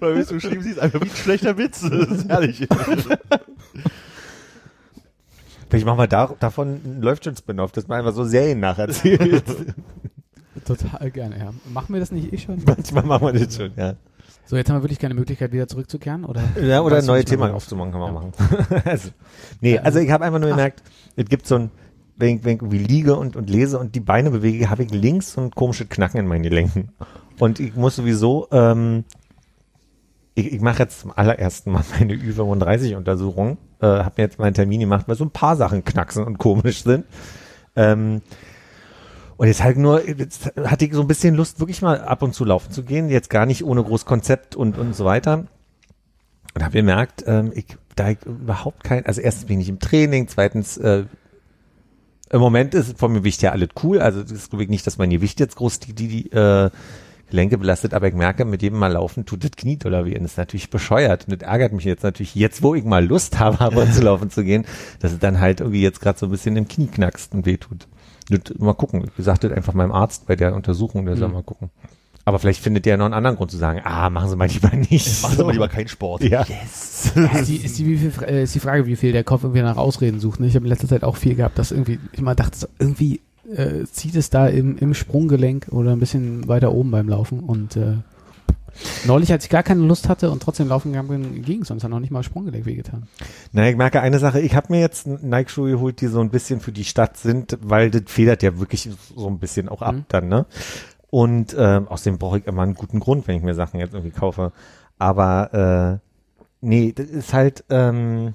Weil wie du geschrieben siehst, einfach wie ein schlechter Witz. Das ist herrlich. Vielleicht machen wir da, davon einen läuft schon Spin-off, dass man einfach so Serien nacherzählt. Total gerne, ja. Machen wir das nicht eh schon? Manchmal machen wir das schon, ja. So, jetzt haben wir wirklich keine Möglichkeit, wieder zurückzukehren, oder? Ja, oder ein neues Thema aufzumachen, kann man Ja. machen. also, nee, also ich habe einfach nur gemerkt, es gibt so ein, wenn ich, wenn ich irgendwie liege und, und lese und die Beine bewege, habe ich links so ein komisches Knacken in meinen Gelenken. Und ich muss sowieso, ähm, ich, ich mache jetzt zum allerersten Mal meine Ü35-Untersuchung, äh, habe mir jetzt meinen Termin gemacht, weil so ein paar Sachen knacksen und komisch sind. Ähm, und jetzt halt nur, jetzt hatte ich so ein bisschen Lust, wirklich mal ab und zu laufen zu gehen, jetzt gar nicht ohne groß Konzept und, und so weiter. Und habe gemerkt, ähm, ich, da ich überhaupt kein, also erstens bin ich im Training, zweitens, äh, im Moment ist von mir Gewicht ja alles cool, also das ist glaube ich nicht, dass mein Gewicht jetzt groß die, die, die äh, Gelenke belastet, aber ich merke, mit jedem Mal laufen tut das Knie oder weh. Und das ist natürlich bescheuert. Und das ärgert mich jetzt natürlich, jetzt wo ich mal Lust habe, aber zu laufen zu gehen, dass es dann halt irgendwie jetzt gerade so ein bisschen im Knie knackst und weh tut. Und mal gucken. Ich sagte einfach meinem Arzt bei der Untersuchung, der soll Mhm. mal gucken. Aber vielleicht findet der noch einen anderen Grund zu sagen, ah, machen Sie mal lieber nicht. Machen Sie mal lieber keinen Sport. Ja. Yes. ist, die, ist, die, viel, äh, ist die Frage, wie viel der Kopf irgendwie nach Ausreden sucht. Ne? Ich habe in letzter Zeit auch viel gehabt, dass irgendwie, ich mal dachte, irgendwie äh, zieht es da im, im Sprunggelenk oder ein bisschen weiter oben beim Laufen. Und äh, neulich, als ich gar keine Lust hatte und trotzdem laufen gegangen bin, ging es, sonst hat noch nicht mal Sprunggelenk wehgetan. Na, ich merke eine Sache, ich habe mir jetzt Nike-Schuhe geholt, die so ein bisschen für die Stadt sind, weil das federt ja wirklich so ein bisschen auch ab Mhm. dann, ne? Und ähm, außerdem brauche ich immer einen guten Grund, wenn ich mir Sachen jetzt irgendwie kaufe. Aber äh, nee, das ist halt, ähm,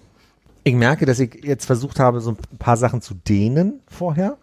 ich merke, dass ich jetzt versucht habe, so ein paar Sachen zu dehnen vorher.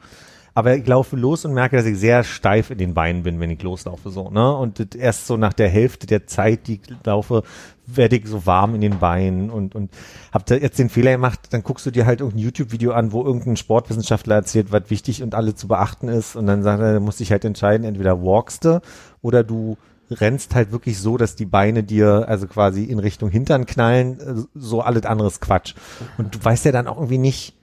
Aber ich laufe los und merke, dass ich sehr steif in den Beinen bin, wenn ich loslaufe, so, ne? Und erst so nach der Hälfte der Zeit, die ich laufe, werde ich so warm in den Beinen und, und hab da jetzt den Fehler gemacht, dann guckst du dir halt irgendein YouTube-Video an, wo irgendein Sportwissenschaftler erzählt, was wichtig und alle zu beachten ist. Und dann sagt er, da musst dich halt entscheiden, entweder walkst du oder du rennst halt wirklich so, dass die Beine dir also quasi in Richtung Hintern knallen, äh, so alles anderes Quatsch. Und du weißt ja dann auch irgendwie nicht,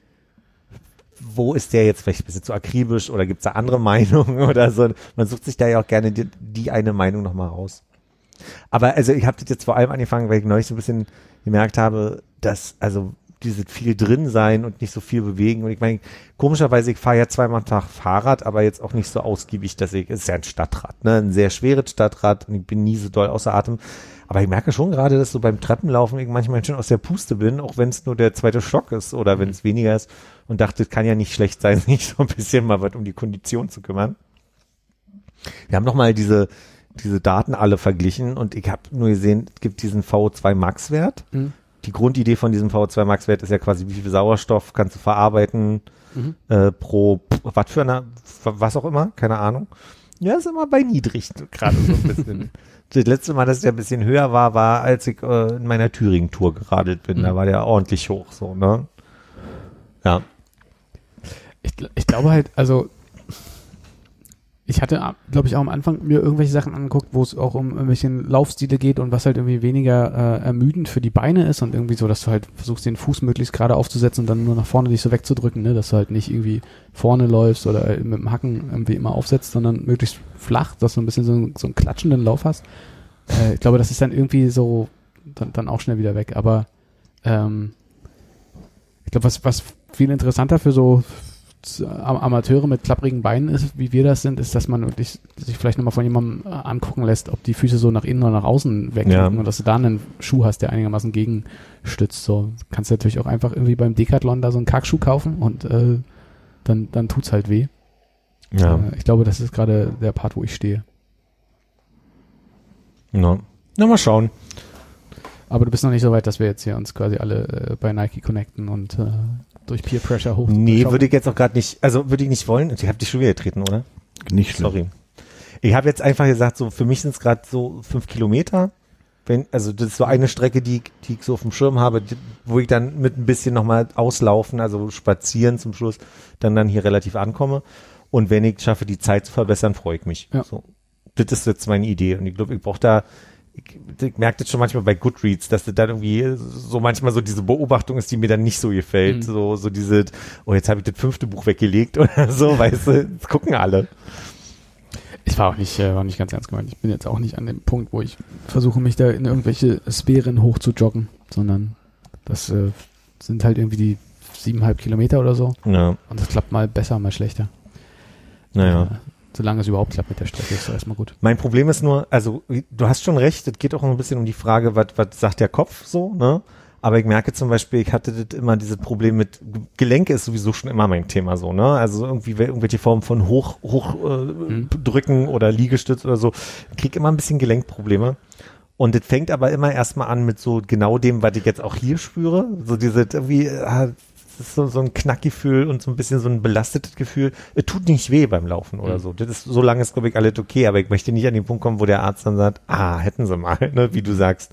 wo ist der jetzt vielleicht ein bisschen zu akribisch oder gibt's da andere Meinungen oder so. Man sucht sich da ja auch gerne die, die eine Meinung nochmal raus. Aber also ich habe das jetzt vor allem angefangen, weil ich neulich so ein bisschen gemerkt habe, dass also dieses viel drin sein und nicht so viel bewegen. Und ich meine, komischerweise, ich fahre ja zweimal am Tag Fahrrad, aber jetzt auch nicht so ausgiebig, dass ich, es ist ja ein Stadtrad, ne? Ein sehr schweres Stadtrad und ich bin nie so doll außer Atem. Aber ich merke schon gerade, dass so beim Treppenlaufen ich manchmal schon aus der Puste bin, auch wenn es nur der zweite Stock ist oder wenn es weniger ist und dachte, es kann ja nicht schlecht sein, sich so ein bisschen mal was um die Kondition zu kümmern. Wir haben nochmal diese, diese Daten alle verglichen und ich habe nur gesehen, es gibt diesen VO2 Max-Wert. Mhm. Die Grundidee von diesem VO2 Max-Wert ist ja quasi, wie viel Sauerstoff kannst du verarbeiten Mhm. äh, pro was für eine, was auch immer, keine Ahnung. Ja, ist immer bei niedrig gerade so ein bisschen. das letzte Mal, dass der ein bisschen höher war, war, als ich äh, in meiner Thüringen-Tour geradelt bin. Da Mhm. war der ordentlich hoch, so, ne? Ja. Ich, ich glaube halt, also ich hatte, glaube ich, auch am Anfang mir irgendwelche Sachen angeguckt, wo es auch um irgendwelche Laufstile geht und was halt irgendwie weniger äh, ermüdend für die Beine ist und irgendwie so, dass du halt versuchst, den Fuß möglichst gerade aufzusetzen und dann nur nach vorne dich so wegzudrücken, ne? dass du halt nicht irgendwie vorne läufst oder mit dem Hacken irgendwie immer aufsetzt, sondern möglichst flach, dass du ein bisschen so, einen- so einen klatschenden Lauf hast. Äh, ich glaube, das ist dann irgendwie so dann, dann auch schnell wieder weg, aber ähm, ich glaube, was, was viel interessanter für so Amateure mit klapprigen Beinen ist, wie wir das sind, ist, dass man wirklich sich vielleicht nochmal von jemandem äh, angucken lässt, ob die Füße so nach innen oder nach außen weg Ja. und dass du da einen Schuh hast, der einigermaßen gegenstützt. So kannst du natürlich auch einfach irgendwie beim Decathlon da so einen Kackschuh kaufen und äh, dann, dann tut's halt weh. Ja. Äh, ich glaube, das ist gerade der Part, wo ich stehe. ja. Na, mal schauen. Aber du bist noch nicht so weit, dass wir jetzt hier uns quasi alle äh, bei Nike connecten und äh, durch Peer Pressure hoch. Nee, würde ich jetzt auch gerade nicht, also würde ich nicht wollen. Ich habe dich schon wieder getreten, oder? Nicht schlimm. Sorry. Ich habe jetzt einfach gesagt, so für mich sind es gerade so fünf Kilometer. Wenn, also das ist so eine Strecke, die, ich- die ich so auf dem Schirm habe, die, wo ich dann mit ein bisschen nochmal auslaufen, also spazieren zum Schluss, dann dann hier relativ ankomme. Und wenn ich schaffe, die Zeit zu verbessern, freue ich mich. Ja. So. Das ist jetzt meine Idee. Und ich glaube, ich brauche da, ich, merke das schon manchmal bei Goodreads, dass das dann irgendwie so manchmal so diese Beobachtung ist, die mir dann nicht so gefällt. Mhm. So, so diese, oh, jetzt habe ich das fünfte Buch weggelegt oder so, weißt du, das gucken alle. Ich war auch nicht, äh, war nicht ganz ernst gemeint. Ich bin jetzt auch nicht an dem Punkt, wo ich versuche, mich da in irgendwelche Sphären hoch zu joggen, sondern das äh, sind halt irgendwie die siebeneinhalb Kilometer oder so. Ja, Und das klappt mal besser, mal schlechter. naja. Äh, Solange es überhaupt klappt mit der Strecke, ist erstmal gut. Mein Problem ist nur, also du hast schon recht, es geht auch ein bisschen um die Frage, was, was sagt der Kopf so, ne? Aber ich merke zum Beispiel, ich hatte das immer dieses Problem mit Gelenke ist sowieso schon immer mein Thema so, ne? Also irgendwie wel- irgendwelche Formen von hoch, hoch äh, drücken oder Liegestütz oder so, ich krieg immer ein bisschen Gelenkprobleme. Und das fängt aber immer erstmal an mit so genau dem, was ich jetzt auch hier spüre. So diese irgendwie, ah, das ist so, so ein Knackgefühl und so ein bisschen so ein belastetes Gefühl. Es tut nicht weh beim Laufen oder so. Das ist, so lange ist, glaube ich, alles okay, aber ich möchte nicht an den Punkt kommen, wo der Arzt dann sagt, ah, hätten sie mal, ne, wie du sagst,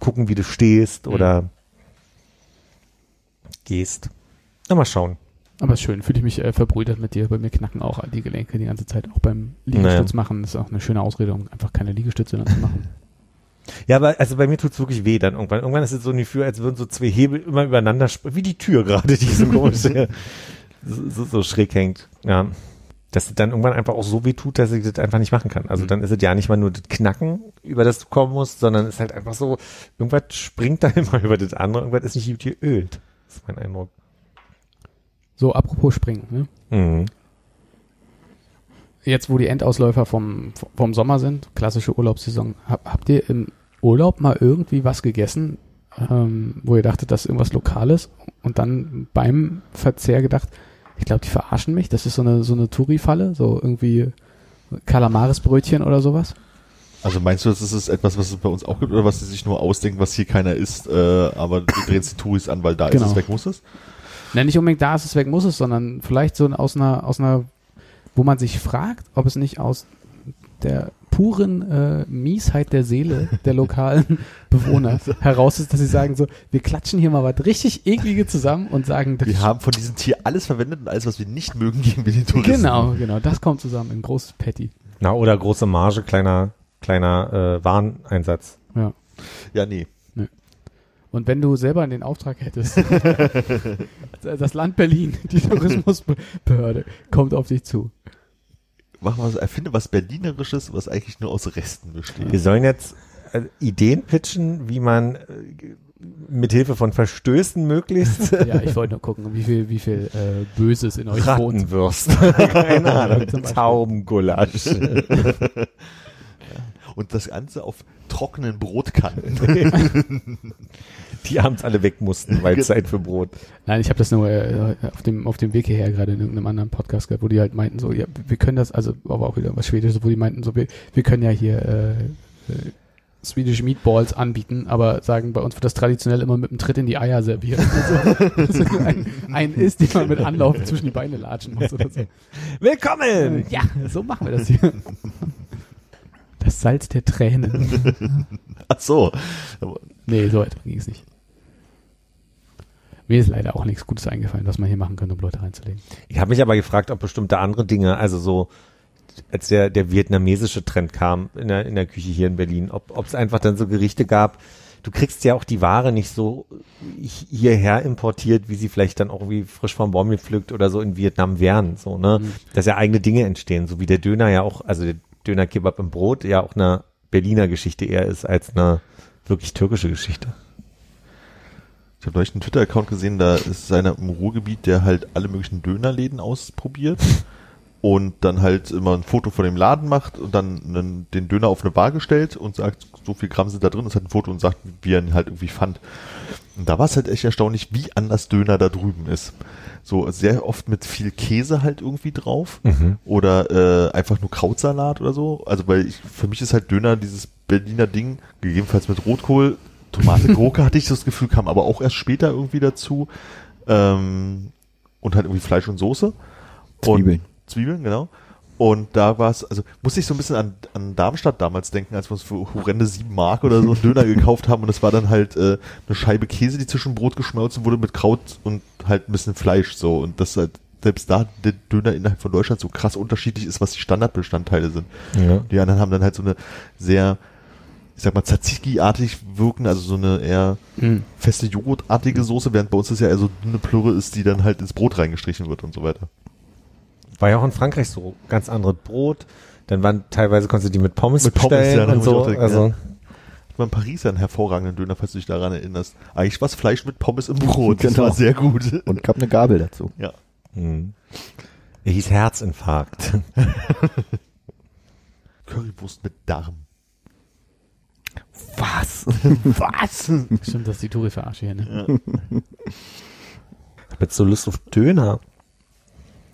gucken, wie du stehst oder gehst. Na, mal schauen. Aber ist schön, fühle ich mich äh, verbrüdert mit dir. Bei mir knacken auch die Gelenke die ganze Zeit. Auch beim Liegestütz machen ist auch eine schöne Ausrede, um einfach keine Liegestütze dann zu machen. Ja, aber also bei mir tut's wirklich weh dann irgendwann. Irgendwann ist es so ein Gefühl, als würden so zwei Hebel immer übereinander, wie die Tür gerade, die so komisch so, so, so schräg hängt. Ja. Dass es dann irgendwann einfach auch so weh tut, dass ich das einfach nicht machen kann. Also dann ist es ja nicht mal nur das Knacken, über das du kommen musst, sondern es ist halt einfach so, irgendwas springt da immer über das andere, irgendwas ist nicht gut geölt. Das ist mein Eindruck. So, apropos Springen. Ne? Mhm. Jetzt, wo die Endausläufer vom, vom Sommer sind, klassische Urlaubssaison, hab, habt ihr im Urlaub mal irgendwie was gegessen, ähm, wo ihr dachtet, das ist irgendwas Lokales und dann beim Verzehr gedacht, ich glaube, die verarschen mich, das ist so eine, so eine Touri-Falle, so irgendwie Kalamaresbrötchen oder sowas? Also meinst du, das ist etwas, was es bei uns auch gibt oder was sie sich nur ausdenken, was hier keiner isst, äh, aber du drehst die Touris an, weil da Genau. ist es weg muss es? Ne, nicht unbedingt da ist es weg, muss es, sondern vielleicht so aus einer, aus einer, wo man sich fragt, ob es nicht aus der puren äh, Miesheit der Seele der lokalen Bewohner heraus ist, dass sie sagen so, wir klatschen hier mal was richtig eklige zusammen und sagen, das Wir haben von diesem Tier alles verwendet und alles, was wir nicht mögen, geben wir den Touristen. genau, genau, das kommt zusammen, ein großes Patty. Na, oder große Marge, kleiner, kleiner äh, Wareneinsatz. Ja. Ja, nee. Und wenn du selber den Auftrag hättest, das Land Berlin, die Tourismusbehörde, kommt auf dich zu. Mach mal so, erfinde was Berlinerisches, was eigentlich nur aus Resten besteht. Wir sollen jetzt äh, Ideen pitchen, wie man äh, mit Hilfe von Verstößen möglichst Ja, ich wollte nur gucken, wie viel, wie viel äh, Böses in euch wohnt. Keine Ahnung. Taubengulasch. Und das Ganze auf trockenen Brotkanten. Die abends alle weg mussten, weil Zeit für Brot. Nein, ich habe das nur äh, auf dem auf dem Weg hierher gerade in irgendeinem anderen Podcast gehört, wo die halt meinten so, ja, wir können das, also aber auch wieder was Schwedisches, wo die meinten so, wir, wir können ja hier äh, äh, Swedish Meatballs anbieten, aber sagen, bei uns wird das traditionell immer mit einem Tritt in die Eier serviert. Also, dass ein, ein ist, den man mit Anlauf zwischen die Beine latschen muss oder so. Willkommen! Ja, so machen wir das hier. Das Salz der Tränen. Ach so. Nee, so etwa ging es nicht. Mir ist leider auch nichts Gutes eingefallen, was man hier machen könnte, um Leute reinzulegen. Ich habe mich aber gefragt, ob bestimmte andere Dinge, also so als der, der vietnamesische Trend kam in der, in der Küche hier in Berlin, ob es einfach dann so Gerichte gab, du kriegst ja auch die Ware nicht so hi- hierher importiert, wie sie vielleicht dann auch wie frisch vom Baum gepflückt oder so in Vietnam wären, so, ne? Dass ja eigene Dinge entstehen, so wie der Döner ja auch, also der Döner-Kebab im Brot ja auch eine Berliner Geschichte eher ist als eine wirklich türkische Geschichte. Ich habe neulich einen Twitter-Account gesehen, da ist einer im Ruhrgebiet, der halt alle möglichen Dönerläden ausprobiert und dann halt immer ein Foto von dem Laden macht und dann einen, den Döner auf eine Bar stellt und sagt, so viel Gramm sind da drin, das hat ein Foto und sagt, wie er ihn halt irgendwie fand. Und da war es halt echt erstaunlich, wie anders Döner da drüben ist. So sehr oft mit viel Käse halt irgendwie drauf oder äh, einfach nur Krautsalat oder so. Also weil ich, für mich ist halt Döner dieses Berliner Ding, gegebenenfalls mit Rotkohl, Tomate, Gurke hatte ich das Gefühl, kam aber auch erst später irgendwie dazu. Ähm, und halt irgendwie Fleisch und Soße. Zwiebeln. Und Zwiebeln, genau. Und da war es, also musste ich so ein bisschen an, an Darmstadt damals denken, als wir uns für horrende sieben Mark oder so einen Döner gekauft haben und es war dann halt äh, eine Scheibe Käse, die zwischen Brot geschmolzen wurde mit Kraut und halt ein bisschen Fleisch so und das halt selbst da der Döner innerhalb von Deutschland so krass unterschiedlich ist, was die Standardbestandteile sind. Ja. Die anderen haben dann halt so eine sehr, ich sag mal, Tzatziki-artig wirken, also so eine eher feste Joghurtartige Soße, während bei uns das ja eher so dünne Plürre ist, die dann halt ins Brot reingestrichen wird und so weiter. War ja auch in Frankreich so ganz andere Brot. Dann waren teilweise konntest du die mit Pommes, Mit Pommes, bestellen ja, da und muss ich so. auch denken, also war in Paris einen hervorragenden Döner, falls du dich daran erinnerst. Eigentlich war es Fleisch mit Pommes im Brot. Das Genau. war sehr gut. Und gab eine Gabel dazu. Ja. Hm. Er hieß Herzinfarkt. Currywurst mit Darm. Was? Was? Stimmt, das ist die Touri-Verarsche hier, ne? Ich hab jetzt so Lust auf Döner.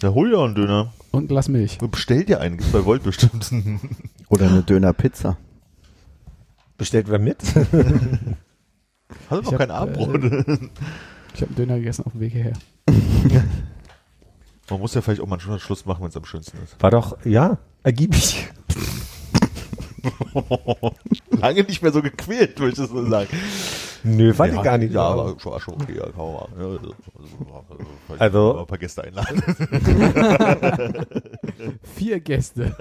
Ja, hol dir einen Döner. Und ein Glas Milch. Bestell dir einen, gibt's bei Volt bestimmt. Oder eine Döner-Pizza. Bestellt wer mit? Hast du Ich noch hab, kein Abendbrot? Ich habe einen Döner gegessen auf dem Weg hierher. Man muss ja vielleicht auch mal einen Schluss machen, wenn es am schönsten ist. War doch, ja, ergiebig. Lange nicht mehr so gequält, würde ich das so sagen. Nö, fand ich gar nicht. Ja, aber schon, war schon okay. Ja, machen. Ja, also, also, Also- mal ein paar Gäste einladen. Vier Gäste.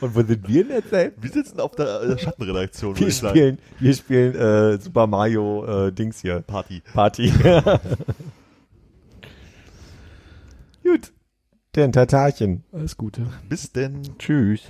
Und wo sind wir denn jetzt? ey? Wir sitzen auf der äh, Schattenredaktion, Wir ich sagen. spielen, wir spielen äh, Super Mario äh, Dings hier. Party. Party. Gut. Den Tatarchen. Alles Gute. Bis denn. Tschüss.